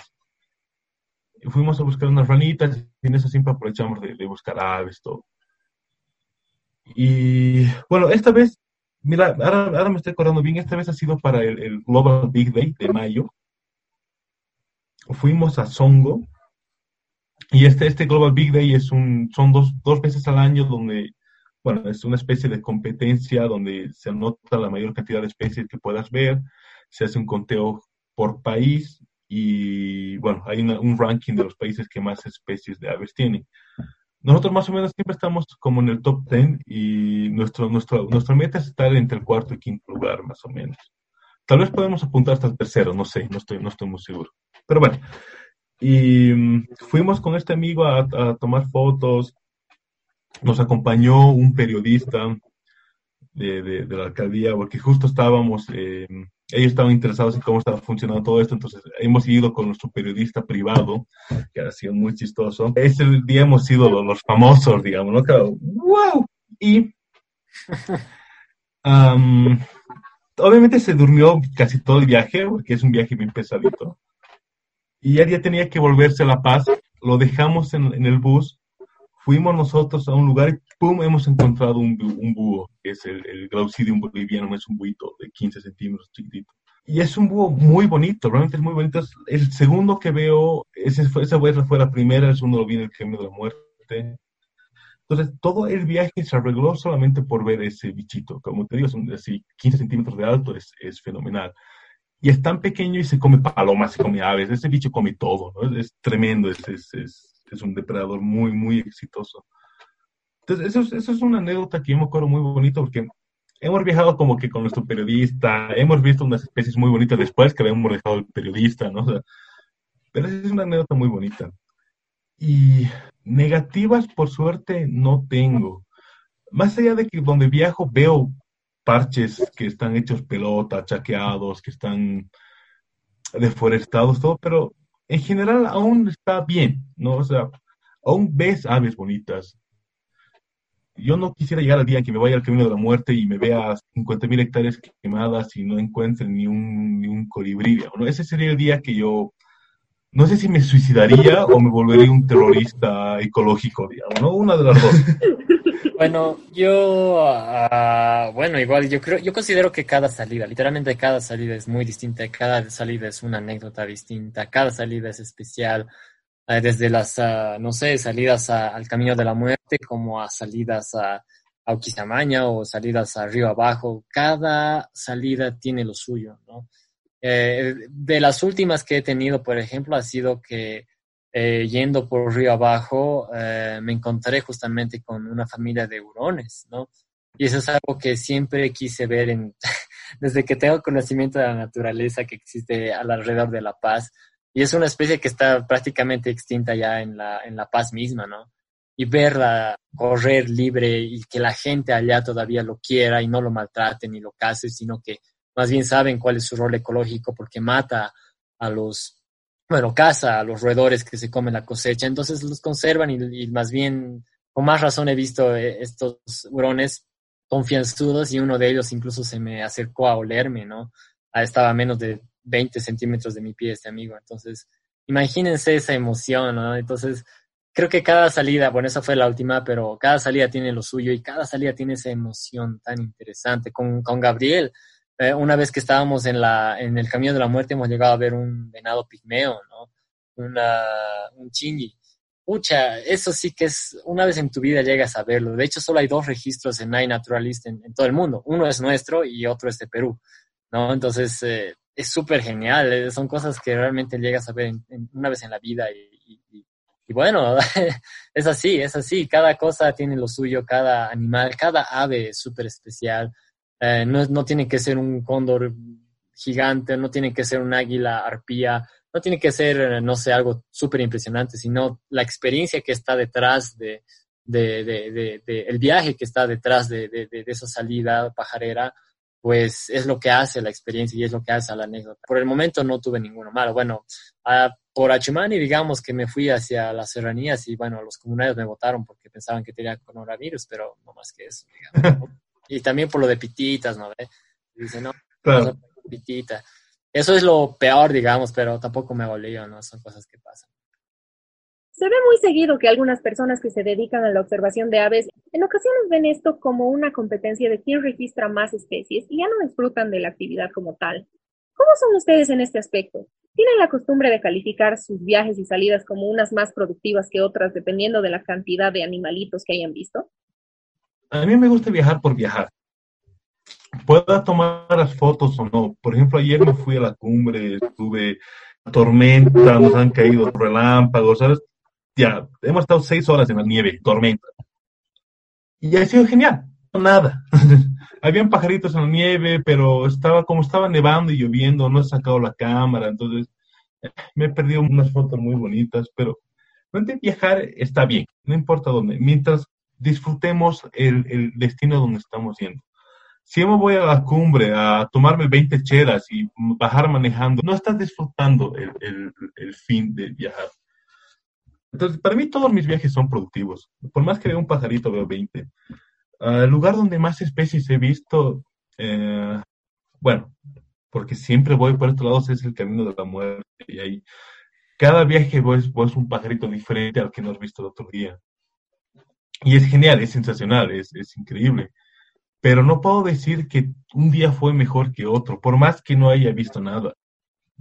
fuimos a buscar unas ranitas y en eso siempre aprovechamos de, de, buscar aves, todo. Y bueno, esta vez, mira, ahora, ahora, me estoy acordando bien, esta vez ha sido para el, el, Global Big Day de mayo. Fuimos a Songo y este, este Global Big Day es un, son dos, dos veces al año donde, bueno, es una especie de competencia donde se anota la mayor cantidad de especies que puedas ver, se hace un conteo por país y bueno, hay una, un ranking de los países que más especies de aves tienen. Nosotros más o menos siempre estamos como en el top 10 y nuestro, nuestro, nuestra meta es estar entre el cuarto y quinto lugar más o menos. Tal vez podemos apuntar hasta el tercero, no sé, no estoy, no estoy muy seguro. Pero bueno, y um, fuimos con este amigo a, a, tomar fotos, nos acompañó un periodista de, de, de la alcaldía porque justo estábamos... Eh, ellos estaban interesados en cómo estaba funcionando todo esto, entonces hemos ido con nuestro periodista privado, que ha sido muy chistoso. Ese día hemos sido los, los famosos, digamos, ¿no? Claro, ¡wow! Y um, obviamente se durmió casi todo el viaje, porque es un viaje bien pesadito. Y ya, ya tenía que volverse a La Paz, lo dejamos en, en el bus, fuimos nosotros a un lugar y ¡pum! hemos encontrado un, un búho, que es el, el Glaucidium boliviano, es un buito de 15 centímetros chiquitito. Y es un búho muy bonito, realmente es muy bonito. El segundo que veo, esa fue, fue la primera, el segundo lo vi en el Gemio de la Muerte. Entonces, todo el viaje se arregló solamente por ver ese bichito. Como te digo, son así 15 centímetros de alto, es, es fenomenal. Y es tan pequeño y se come palomas, se come aves, ese bicho come todo, ¿no? Es, es tremendo, es, es, es un depredador muy, muy exitoso. Entonces, eso es, eso es una anécdota que yo me acuerdo muy bonito porque hemos viajado como que con nuestro periodista, hemos visto unas especies muy bonitas después que habíamos dejado el periodista, ¿no? O sea, pero es una anécdota muy bonita. Y negativas, por suerte, no tengo. Más allá de que donde viajo veo parches que están hechos pelota, chaqueados, que están deforestados, todo, pero en general aún está bien, ¿no? O sea, aún ves aves bonitas, yo no quisiera llegar al día en que me vaya al camino de la muerte y me vea 50.000 hectáreas quemadas y no encuentre ni un, ni un colibrí. ¿no? Ese sería el día que yo, no sé si me suicidaría o me volvería un terrorista ecológico, digamos, ¿no? Una de las dos.
Bueno, yo, ah, bueno, igual yo creo, yo considero que cada salida, literalmente cada salida es muy distinta, cada salida es una anécdota distinta, cada salida es especial, desde las, ah, no sé, salidas al camino de la muerte como a salidas a, a o salidas a río abajo, cada salida tiene lo suyo, ¿no? Eh, de las últimas que he tenido, por ejemplo, ha sido que eh, yendo por río abajo, eh, me encontré justamente con una familia de hurones, ¿no? Y eso es algo que siempre quise ver en, desde que tengo conocimiento de la naturaleza que existe alrededor de La Paz. Y es una especie que está prácticamente extinta ya en La, en la Paz misma, ¿no? Y verla correr libre y que la gente allá todavía lo quiera y no lo maltrate ni lo case, sino que más bien saben cuál es su rol ecológico porque mata a los bueno, caza a los roedores que se comen la cosecha, entonces los conservan y, más bien, con más razón he visto eh, estos hurones confianzudos y uno de ellos incluso se me acercó a olerme, ¿no? Ah, estaba a menos de 20 centímetros de mi pie este amigo, entonces imagínense esa emoción, ¿no? Entonces, creo que cada salida, bueno, esa fue la última, pero cada salida tiene lo suyo y cada salida tiene esa emoción tan interesante. Con, con Gabriel, eh, una vez que estábamos en, la, en el camino de la muerte hemos llegado a ver un venado pigmeo, ¿no? Una, un chingi. Pucha, eso sí que es, una vez en tu vida llegas a verlo. De hecho, solo hay dos registros en iNaturalist en, en todo el mundo. Uno es nuestro y otro es de Perú, ¿no? Entonces, eh, es súper genial. Eh, son cosas que realmente llegas a ver una vez en la vida y, bueno, es así, es así. Cada cosa tiene lo suyo, cada animal, cada ave es súper especial. Eh, no, no tiene que ser un cóndor gigante, no tiene que ser un águila arpía, no tiene que ser, eh, no sé, algo súper impresionante, sino la experiencia que está detrás de, de, de, de, el viaje que está detrás de, esa salida pajarera, pues es lo que hace la experiencia y es lo que hace la anécdota. Por el momento no tuve ninguno malo. Bueno, por Achumani, digamos que me fui hacia las serranías y bueno, los comunarios me votaron porque pensaban que tenía coronavirus, pero no más que eso, digamos. Y también por lo de pititas, ¿no? Dice, no, pitita. Eso es lo peor, digamos, pero tampoco me volvió, ¿no? Son cosas que pasan.
Se ve muy seguido que algunas personas que se dedican a la observación de aves en ocasiones ven esto como una competencia de quién registra más especies y ya no disfrutan de la actividad como tal. ¿Cómo son ustedes en este aspecto? ¿Tienen la costumbre de calificar sus viajes y salidas como unas más productivas que otras dependiendo de la cantidad de animalitos que hayan visto?
A mí me gusta viajar por viajar. Pueda tomar las fotos o no. Por ejemplo, ayer me fui a la cumbre, estuve tormenta, nos han caído relámpagos, ¿sabes? Ya, hemos estado seis horas en la nieve, tormenta. Y ha sido genial, nada. Habían pajaritos en la nieve, pero estaba como estaba nevando y lloviendo, no he sacado la cámara, entonces eh, me he perdido unas fotos muy bonitas, pero viajar está bien, no importa dónde, mientras disfrutemos el, el destino donde estamos yendo. Si me voy a la cumbre a tomarme 20 chelas y bajar manejando, no estás disfrutando el, el, el fin de viajar. Entonces, para mí todos mis viajes son productivos. Por más que vea un pajarito, veo 20. el lugar donde más especies he visto, eh, bueno, porque siempre voy por estos lados, es el camino de la muerte. Y ahí, cada viaje vos es un pajarito diferente al que no has visto el otro día. Y es genial, es sensacional, es, es increíble. Pero no puedo decir que un día fue mejor que otro, por más que no haya visto nada.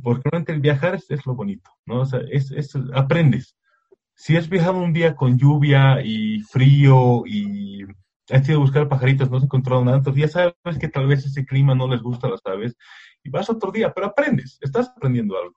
Porque realmente el viajar es, es lo bonito, ¿no? O sea, es, es, aprendes. Si has viajado un día con lluvia y frío y has ido a buscar pajaritos, no has encontrado nada, entonces ya sabes que tal vez ese clima no les gusta a las aves y vas otro día, pero aprendes, estás aprendiendo algo.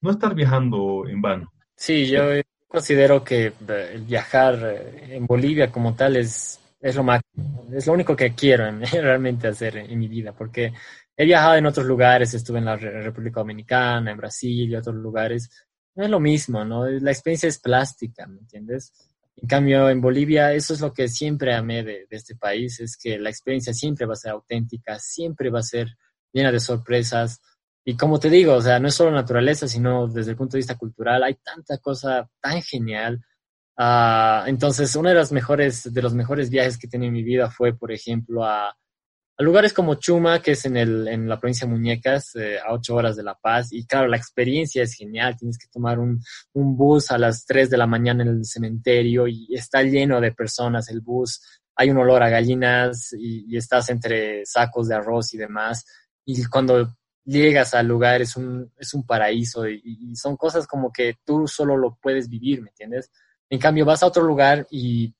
No estar viajando en vano.
Sí, yo considero que eh, viajar eh, en Bolivia como tal es, es lo máximo, es lo único que quiero realmente hacer en, mi vida, porque he viajado en otros lugares, estuve en la República Dominicana, en Brasil y otros lugares, no es lo mismo, ¿no? La experiencia es plástica, ¿me entiendes? En cambio, en Bolivia, eso es lo que siempre amé de, este país, es que la experiencia siempre va a ser auténtica, siempre va a ser llena de sorpresas, y como te digo, o sea, no es solo naturaleza, sino desde el punto de vista cultural, hay tanta cosa tan genial. Ah, entonces, uno de los mejores, de los mejores viajes que he tenido en mi vida fue, por ejemplo, a, lugares como Chuma, que es en, el, en la provincia de Muñecas, eh, a ocho horas de La Paz. Y claro, la experiencia es genial. Tienes que tomar un, un bus a las tres de la mañana en el cementerio y está lleno de personas el bus. Hay un olor a gallinas y, estás entre sacos de arroz y demás. Y cuando llegas al lugar es un, es un paraíso y, y son cosas como que tú solo lo puedes vivir, ¿me entiendes? En cambio, vas a otro lugar y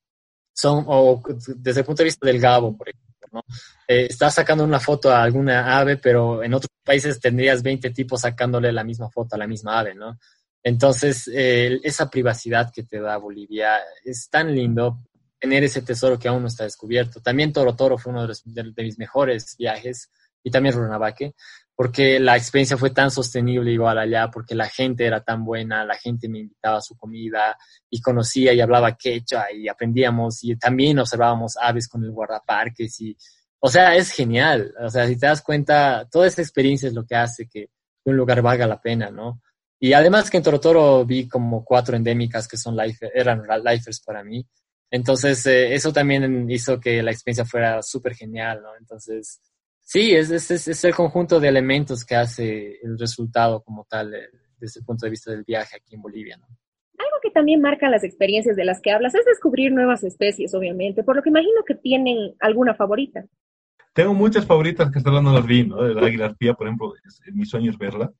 son, o desde el punto de vista del Gabo, por ejemplo, ¿no? Eh, estás sacando una foto a alguna ave, pero en otros países tendrías 20 tipos sacándole la misma foto a la misma ave, ¿no? Entonces, esa privacidad que te da Bolivia es tan lindo tener ese tesoro que aún no está descubierto. También Toro Toro fue uno de, de mis mejores viajes y también Runavaque porque la experiencia fue tan sostenible igual allá, porque la gente era tan buena, la gente me invitaba a su comida y conocía y hablaba quechua y aprendíamos y también observábamos aves con el guardaparques y, o sea, es genial. O sea, si te das cuenta, toda esa experiencia es lo que hace que un lugar valga la pena, ¿no? Y además que en Torotoro vi como cuatro endémicas que son life, eran lifers para mí. Entonces, eh, eso también hizo que la experiencia fuera súper genial, ¿no? Entonces, Sí, es, es, es, el conjunto de elementos que hace el resultado como tal eh, desde el punto de vista del viaje aquí en Bolivia. ¿no?
Algo que también marca las experiencias de las que hablas es descubrir nuevas especies, obviamente, por lo que imagino que tienen alguna favorita.
Tengo muchas favoritas que hasta ahora no las vi, ¿no? El águila arpía, por ejemplo, mi sueño es verla.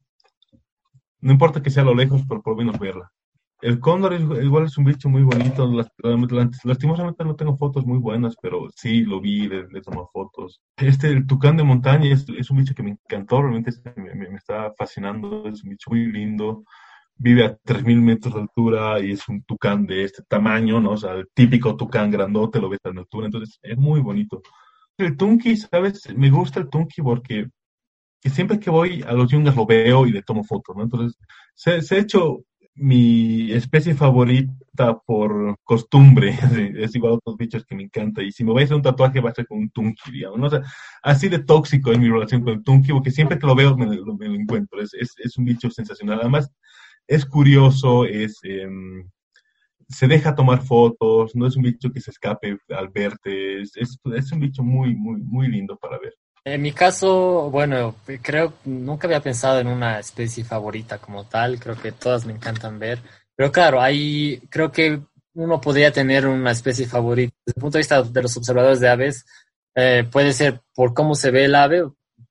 No importa que sea a lo lejos, pero por lo menos verla. El cóndor igual es un bicho muy bonito. Lastimosamente no tengo fotos muy buenas, pero sí lo vi, le, le fotos. Este, el tucán de montaña es, es un bicho que me encantó, realmente me, me, está fascinando. Es un bicho muy lindo. Vive a 3.000 metros de altura y es un tucán de este tamaño, ¿no? O sea, el típico tucán grandote lo ves a la altura, entonces es muy bonito. El tunki, ¿sabes? Me gusta el tunki porque siempre que voy a los yungas lo veo y le tomo fotos, ¿no? Entonces, se ha hecho mi especie favorita por costumbre, es igual a otros bichos que me encanta, y si me voy a un tatuaje va a ser con un tunki, digamos, ¿no? así de tóxico es mi relación con el tunki, porque siempre que lo veo me, lo encuentro, es, es, un bicho sensacional, además es curioso, es... Eh, se deja tomar fotos, no es un bicho que se escape al verte, es, es un bicho muy, muy, muy lindo para ver.
En mi caso, bueno, creo nunca había pensado en una especie favorita como tal, creo que todas me encantan ver, pero claro, ahí creo que uno podría tener una especie favorita. Desde el punto de vista de los observadores de aves, eh, puede ser por cómo se ve el ave,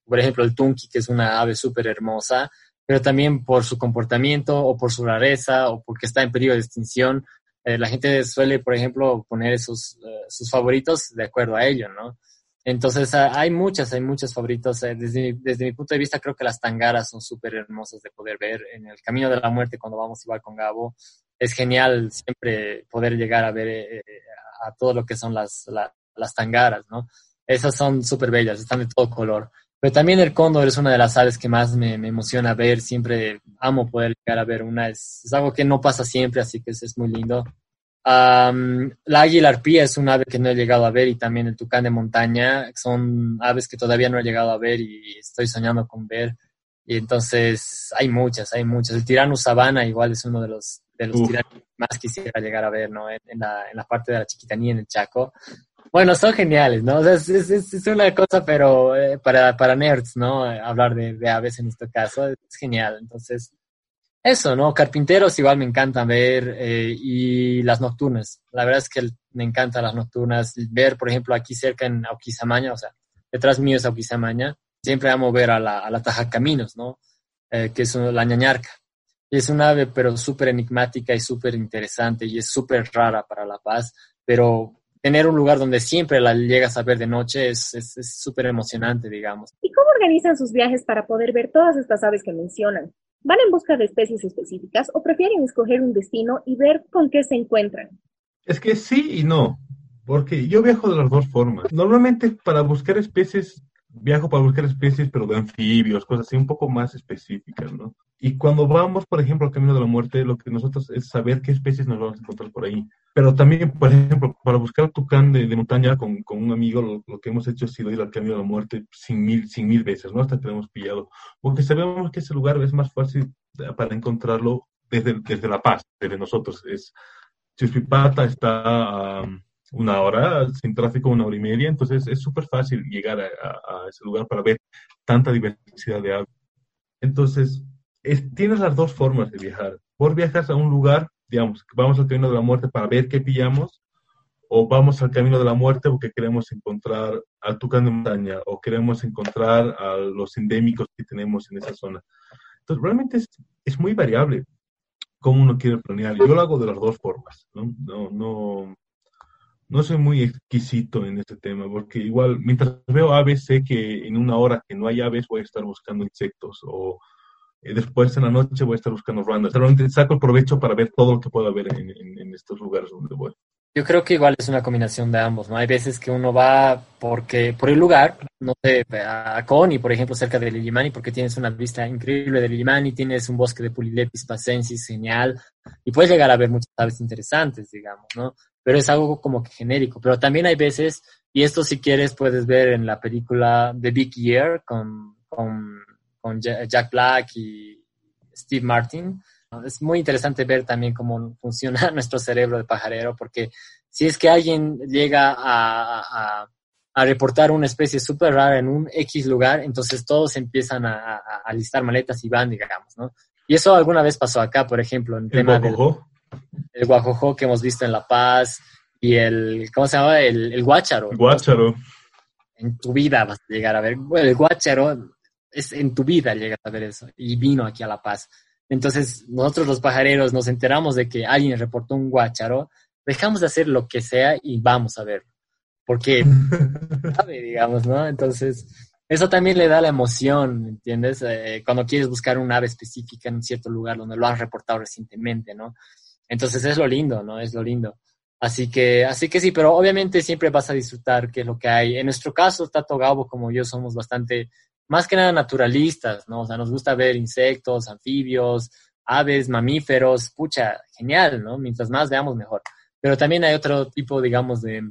por ejemplo el tunki, que es una ave súper hermosa, pero también por su comportamiento o por su rareza o porque está en periodo de extinción. Eh, la gente suele, por ejemplo, poner esos, eh, sus favoritos de acuerdo a ello, ¿no? Entonces, ah, hay muchas, hay muchos favoritos. Eh, desde, mi punto de vista, creo que las tangaras son súper hermosas de poder ver. En el camino de la muerte, cuando vamos igual con Gabo, es genial siempre poder llegar a ver eh, a todo lo que son las, las tangaras, ¿no? Esas son súper bellas, están de todo color. Pero también el cóndor es una de las aves que más me, emociona ver. Siempre amo poder llegar a ver una. Es, es algo que no pasa siempre, así que es muy lindo la águila arpía es un ave que no he llegado a ver y también el tucán de montaña son aves que todavía no he llegado a ver y estoy soñando con ver. Y entonces hay muchas, hay muchas. El tirano sabana igual es uno de los, de los tiranos que más quisiera llegar a ver, ¿no? En, la, en la parte de la chiquitanía, en el Chaco. Bueno, son geniales, ¿no? O sea, es, es, es una cosa, pero eh, para, para nerds, ¿no? Hablar de, de aves en este caso es genial. Entonces, eso, ¿no? Carpinteros igual me encanta ver eh, y las nocturnas. La verdad es que me encantan las nocturnas. Ver, por ejemplo, aquí cerca en Auquisamaña, o sea, detrás mío es Auquisamaña. Siempre amo ver a la, a la Taja Caminos, ¿no? Eh, que es la ñañarca. Es un ave, pero súper enigmática y súper interesante y es súper rara para La Paz. Pero tener un lugar donde siempre la llegas a ver de noche es súper emocionante, digamos.
¿Y cómo organizan sus viajes para poder ver todas estas aves que mencionan? ¿Van en busca de especies específicas o prefieren escoger un destino y ver con qué se encuentran?
Es que sí y no, porque yo viajo de las dos formas. Normalmente para buscar especies viajo para buscar especies, pero de anfibios, cosas así un poco más específicas, ¿no? Y cuando vamos, por ejemplo, al camino de la muerte, lo que nosotros es saber qué especies nos vamos a encontrar por ahí. Pero también, por ejemplo, para buscar tucán de, de montaña con, con, un amigo, lo, que hemos hecho ha sido ir al camino de la muerte sin mil, sin mil veces, ¿no? Hasta que lo hemos pillado. Porque sabemos que ese lugar es más fácil para encontrarlo desde, desde La Paz, desde nosotros. Es, Chispipata está una hora, sin tráfico una hora y media, entonces es súper fácil llegar a, ese lugar para ver tanta diversidad de aves. Entonces, tienes las dos formas de viajar. Por viajar a un lugar, digamos, vamos al camino de la muerte para ver qué pillamos, o vamos al camino de la muerte porque queremos encontrar al tucán de montaña o queremos encontrar a los endémicos que tenemos en esa zona. Entonces, realmente es, es muy variable cómo uno quiere planear. Yo lo hago de las dos formas. No, no, no soy muy exquisito en este tema, porque igual, mientras veo aves, sé que en una hora que no hay aves voy a estar buscando insectos, o eh, después en la noche voy a estar buscando randas. Realmente saco el provecho para ver todo lo que pueda haber en, estos lugares donde voy.
Yo creo que igual es una combinación de ambos, ¿no? Hay veces que uno va porque por el lugar, no sé, a Coni, por ejemplo, cerca de Lilimani, porque tienes una vista increíble de Lilimani, tienes un bosque de Pulilepis pacensis genial, y puedes llegar a ver muchas aves interesantes, digamos, ¿no? Pero es algo como que genérico. Pero también hay veces, y esto si quieres puedes ver en la película The Big Year con, con, con Jack Black y Steve Martin, es muy interesante ver también cómo funciona nuestro cerebro de pajarero, porque si es que alguien llega a, a, reportar una especie súper rara en un X lugar, entonces todos empiezan a, a, listar maletas y van, digamos, ¿no? Y eso alguna vez pasó acá, por ejemplo, en el tema del el guajojo que hemos visto en La Paz y el, ¿cómo se llama? El, el guácharo.
Guácharo.
En tu vida vas a llegar a ver, el guácharo es en tu vida llegas a ver eso y vino aquí a La Paz. Entonces, nosotros los pajareros nos enteramos de que alguien reportó un guácharo, dejamos de hacer lo que sea y vamos a verlo. Porque, sabe, digamos, ¿no? Entonces, eso también le da la emoción, ¿entiendes? Eh, cuando quieres buscar un ave específica en un cierto lugar donde lo han reportado recientemente, ¿no? Entonces, es lo lindo, ¿no? Es lo lindo. Así que, así que sí, pero obviamente siempre vas a disfrutar qué es lo que hay. En nuestro caso, Tato Gabo, como yo, somos bastante más que nada naturalistas, ¿no? O sea, nos gusta ver insectos, anfibios, aves, mamíferos, pucha, genial, ¿no? Mientras más veamos, mejor. Pero también hay otro tipo, digamos, de,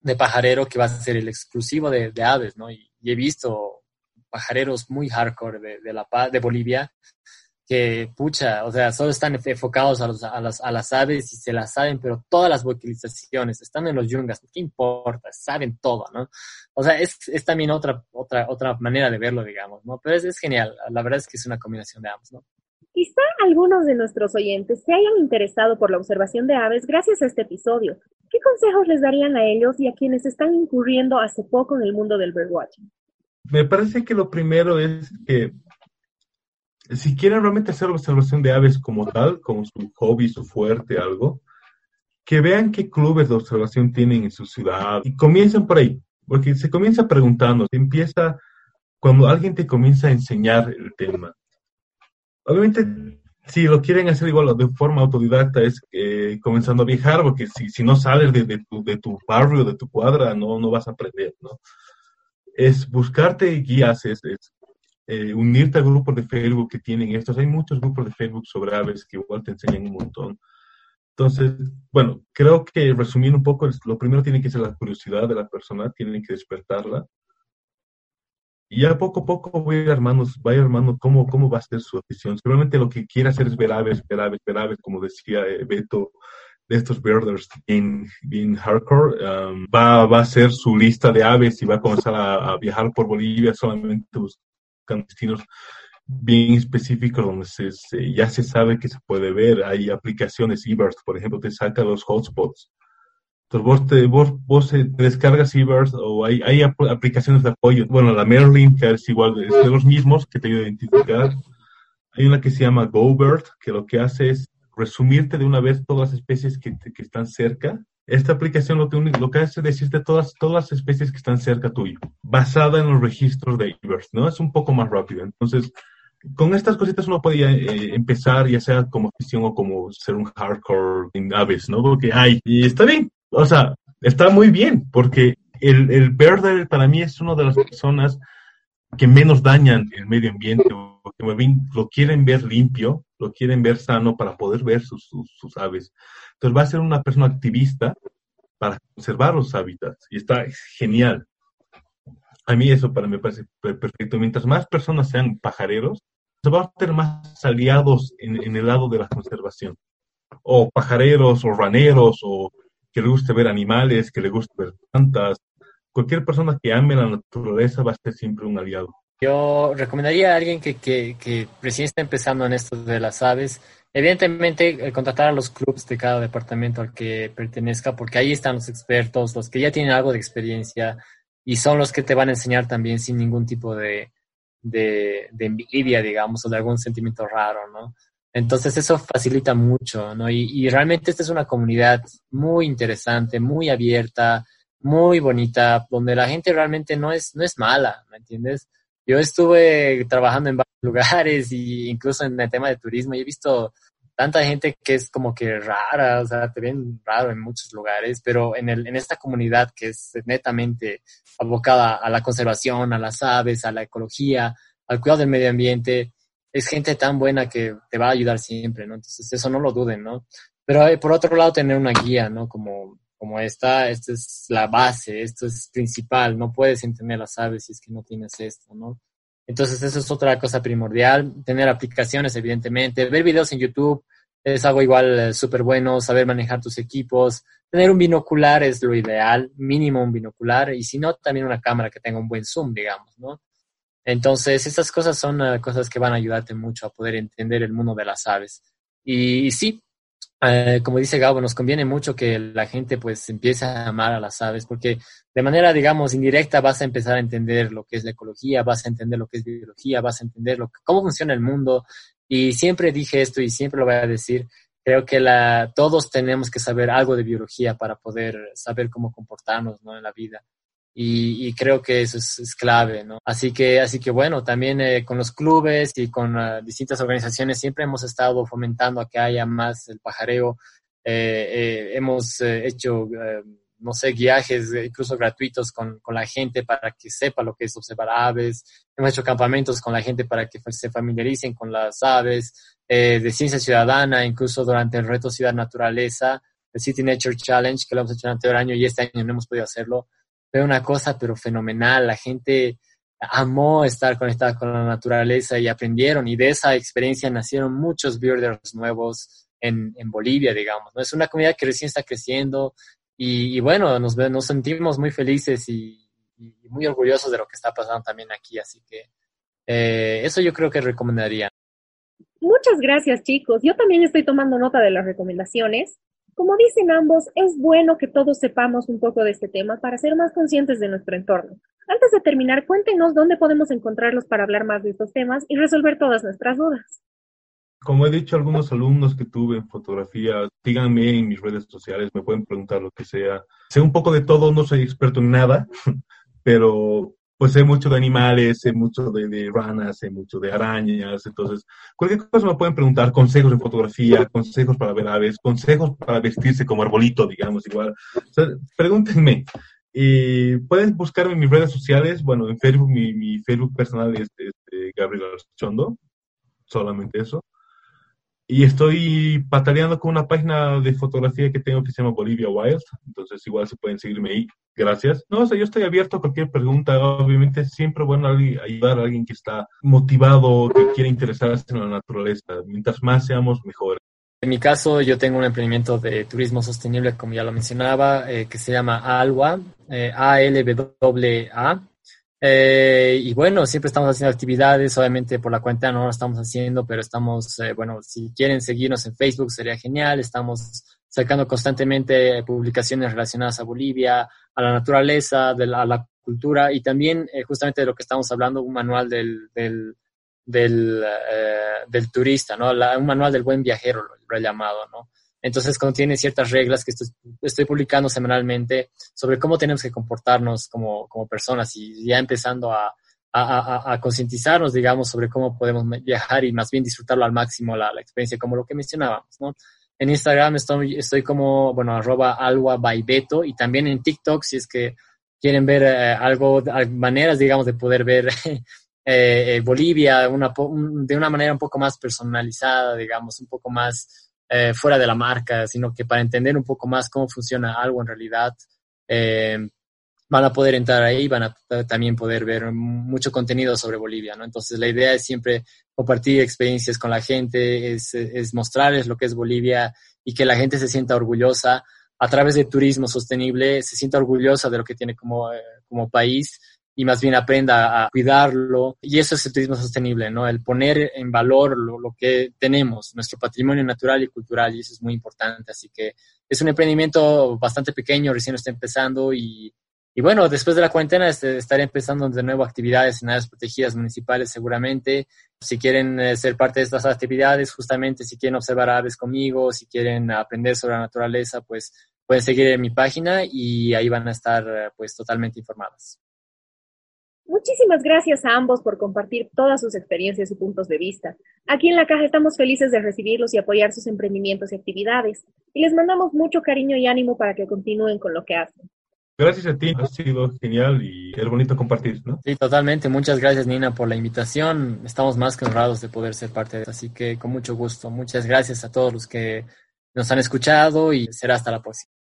de pajarero que va a ser el exclusivo de, de aves, ¿no? Y, he visto pajareros muy hardcore de, de, la, de Bolivia que, pucha, o sea, solo están enfocados a, los, a, las, a las aves y se las saben, pero todas las vocalizaciones están en los yungas, ¿qué importa? Saben todo, ¿no? O sea, es, es también otra, otra, otra manera de verlo, digamos, ¿no? Pero es, es genial, la verdad es que es una combinación de ambos, ¿no?
Quizá algunos de nuestros oyentes se hayan interesado por la observación de aves gracias a este episodio. ¿Qué consejos les darían a ellos y a quienes están incurriendo hace poco en el mundo del birdwatching?
Me parece que lo primero es que si quieren realmente hacer observación de aves como tal, como su hobby, su fuerte, algo, que vean qué clubes de observación tienen en su ciudad y comiencen por ahí, porque se comienza preguntando, se empieza cuando alguien te comienza a enseñar el tema. Obviamente, si lo quieren hacer igual de forma autodidacta, es eh, comenzando a viajar, porque si, si no sales de, de, tu, de tu barrio, de tu cuadra, no, no vas a aprender, ¿no? Es buscarte guías, es, es eh, unirte a grupos de Facebook que tienen estos. Hay muchos grupos de Facebook sobre aves que igual te enseñan un montón. Entonces, bueno, creo que resumiendo un poco, lo primero tiene que ser la curiosidad de la persona, tienen que despertarla. Y ya poco a poco voy armando, vaya armando cómo, cómo va a ser su afición. Seguramente lo que quiere hacer es ver aves, ver aves, ver aves, como decía eh, Beto, de estos birders bien, bien hardcore. Um, va, va a ser su lista de aves y va a comenzar a, a viajar por Bolivia solamente destinos bien específicos donde se, ya se sabe que se puede ver. Hay aplicaciones eBirds, por ejemplo, te saca los hotspots. Entonces vos, te, vos, vos descargas eBirds o hay, hay aplicaciones de apoyo. Bueno, la Merlin, que es igual, es de los mismos, que te ayuda a identificar. Hay una que se llama GoBird, que lo que hace es resumirte de una vez todas las especies que, que están cerca esta aplicación lo que, hace es decirte todas, todas las especies que están cerca tuyo, basada en los registros de IBERS, ¿no? Es un poco más rápido. Entonces, con estas cositas uno podía eh, empezar, ya sea como afición o como ser un hardcore en aves, ¿no? Porque hay, y está bien, o sea, está muy bien, porque el, el verde para mí es una de las personas que menos dañan el medio ambiente, que lo quieren ver limpio, lo quieren ver sano para poder ver sus, sus aves. Entonces va a ser una persona activista para conservar los hábitats y está genial. A mí eso para mí me parece perfecto. Mientras más personas sean pajareros, se van a tener más aliados en, el lado de la conservación. o pajareros, o raneros, o que le guste ver animales, que le guste ver plantas. Cualquier persona que ame la naturaleza va a ser siempre un aliado.
Yo recomendaría a alguien que, que, que recién está empezando en esto de las aves, evidentemente eh, contratar a los clubes de cada departamento al que pertenezca, porque ahí están los expertos, los que ya tienen algo de experiencia y son los que te van a enseñar también sin ningún tipo de envidia, digamos, o de algún sentimiento raro, ¿no? Entonces eso facilita mucho, ¿no? Y, y, realmente esta es una comunidad muy interesante, muy abierta, muy bonita, donde la gente realmente no es, no es mala, ¿me entiendes? Yo estuve trabajando en varios lugares y incluso en el tema de turismo y he visto tanta gente que es como que rara, o sea, te ven raro en muchos lugares, pero en, el, en esta comunidad que es netamente abocada a la conservación, a las aves, a la ecología, al cuidado del medio ambiente, es gente tan buena que te va a ayudar siempre, ¿no? Entonces eso no lo duden, ¿no? Pero eh, por otro lado, tener una guía, ¿no? Como, como esta, esta es la base, esto es principal, no puedes entender las aves si es que no tienes esto, ¿no? Entonces, eso es otra cosa primordial. Tener aplicaciones, evidentemente. Ver videos en YouTube es algo igual eh, súper bueno. Saber manejar tus equipos. Tener un binocular es lo ideal. Mínimo un binocular. Y si no, también una cámara que tenga un buen zoom, digamos, ¿no? Entonces, estas cosas son uh, cosas que van a ayudarte mucho a poder entender el mundo de las aves. Y sí, eh, como dice Gabo, nos conviene mucho que la gente pues empiece a amar a las aves, porque de manera, digamos, indirecta vas a empezar a entender lo que es la ecología, vas a entender lo que es biología, vas a entender lo cómo funciona el mundo. Y siempre dije esto y siempre lo voy a decir, creo que todos tenemos que saber algo de biología para poder saber cómo comportarnos ¿no? en la vida. Y, creo que eso es, clave, ¿no? Así que, así que bueno, también eh, con los clubes y con uh, distintas organizaciones siempre hemos estado fomentando a que haya más el pajareo. Eh, eh, hemos hecho, no sé, guiajes incluso gratuitos con, con, la gente para que sepa lo que es observar aves. Hemos hecho campamentos con la gente para que se familiaricen con las aves, de ciencia ciudadana, incluso durante el reto Ciudad Naturaleza, el City Nature Challenge, que lo hemos hecho el anterior año y este año no hemos podido hacerlo fue una cosa pero fenomenal. La gente amó estar conectada con la naturaleza y aprendieron y de esa experiencia nacieron muchos birders nuevos en, en Bolivia, digamos. ¿no? Es una comunidad que recién está creciendo y, bueno, nos, nos sentimos muy felices y, muy orgullosos de lo que está pasando también aquí. Así que eh, eso yo creo que recomendaría.
Muchas gracias chicos. Yo también estoy tomando nota de las recomendaciones como dicen ambos, es bueno que todos sepamos un poco de este tema para ser más conscientes de nuestro entorno. Antes de terminar, cuéntenos dónde podemos encontrarlos para hablar más de estos temas y resolver todas nuestras dudas.
Como he dicho algunos alumnos que tuve en fotografía, síganme en mis redes sociales, me pueden preguntar lo que sea. Sé un poco de todo, no soy experto en nada, pero pues sé mucho de animales, sé mucho de, ranas, sé mucho de arañas, entonces cualquier cosa me pueden preguntar, consejos de fotografía, consejos para ver aves, consejos para vestirse como arbolito, digamos, igual. pregúntenme. Y pueden buscarme en mis redes sociales, bueno, en Facebook, mi, Facebook personal es, es Gabriel Archondo, solamente eso. Y estoy pataleando con una página de fotografía que tengo que se llama Bolivia Wild. Entonces igual se pueden seguirme ahí. Gracias. No, o sea, yo estoy abierto a cualquier pregunta. Obviamente siempre bueno ayudar a alguien que está motivado, que quiere interesarse en la naturaleza. Mientras más seamos, mejor.
En mi caso, yo tengo un emprendimiento de turismo sostenible, como ya lo mencionaba, eh, que se llama ALWA, eh, A-L-W-A. Eh, y bueno, siempre estamos haciendo actividades, obviamente por la cuenta no lo estamos haciendo, pero estamos, eh, bueno, si quieren seguirnos en Facebook sería genial, estamos sacando constantemente publicaciones relacionadas a Bolivia, a la naturaleza, de a la cultura y también eh, justamente de lo que estamos hablando, un manual del, del, del, del turista, ¿no? un manual del buen viajero, lo he llamado, ¿no? Entonces contiene ciertas reglas que estoy, publicando semanalmente sobre cómo tenemos que comportarnos como, como personas y ya empezando a, a, a, concientizarnos, digamos, sobre cómo podemos viajar y más bien disfrutarlo al máximo la, la experiencia, como lo que mencionábamos, ¿no? En Instagram estoy, estoy como, bueno, arroba alwa beto y también en TikTok, si es que quieren ver eh, algo, maneras, digamos, de poder ver eh, eh, Bolivia una, de una manera un poco más personalizada, digamos, un poco más eh, fuera de la marca, sino que para entender un poco más cómo funciona algo en realidad. Eh, van a poder entrar ahí, van a también poder ver mucho contenido sobre Bolivia, ¿no? Entonces la idea es siempre compartir experiencias con la gente, es, es mostrarles lo que es Bolivia y que la gente se sienta orgullosa a través de turismo sostenible, se sienta orgullosa de lo que tiene como, eh, como país y más bien aprenda a cuidarlo. Y eso es el turismo sostenible, ¿no? El poner en valor lo, lo, que tenemos, nuestro patrimonio natural y cultural, y eso es muy importante. Así que es un emprendimiento bastante pequeño, recién está empezando y, y bueno, después de la cuarentena este, estaré empezando de nuevo actividades en áreas protegidas municipales seguramente. Si quieren eh, ser parte de estas actividades, justamente si quieren observar aves conmigo, si quieren aprender sobre la naturaleza, pues pueden seguir en mi página y ahí van a estar eh, pues totalmente informadas.
Muchísimas gracias a ambos por compartir todas sus experiencias y puntos de vista. Aquí en la caja estamos felices de recibirlos y apoyar sus emprendimientos y actividades. Y les mandamos mucho cariño y ánimo para que continúen con lo que hacen.
Gracias a ti, ha sido genial y es bonito compartir, ¿no?
Sí, totalmente. Muchas gracias, Nina, por la invitación. Estamos más que honrados de poder ser parte de esto, así que con mucho gusto. Muchas gracias a todos los que nos han escuchado y será hasta la próxima.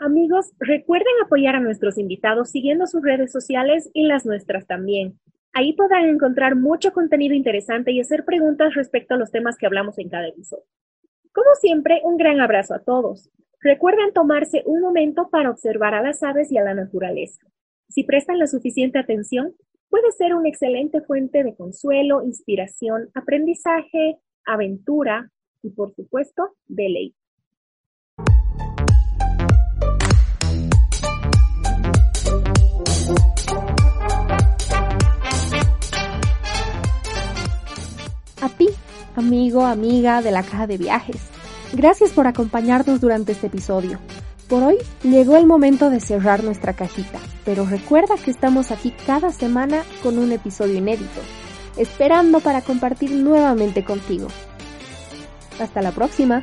Amigos, recuerden apoyar a nuestros invitados siguiendo sus redes sociales y las nuestras también. Ahí podrán encontrar mucho contenido interesante y hacer preguntas respecto a los temas que hablamos en cada episodio. Como siempre, un gran abrazo a todos. Recuerden tomarse un momento para observar a las aves y a la naturaleza. Si prestan la suficiente atención, puede ser una excelente fuente de consuelo, inspiración, aprendizaje, aventura y, por supuesto, deleite.
Amigo, amiga de la caja de viajes. Gracias por acompañarnos durante este episodio. Por hoy llegó el momento de cerrar nuestra cajita, pero recuerda que estamos aquí cada semana con un episodio inédito, esperando para compartir nuevamente contigo. Hasta la próxima.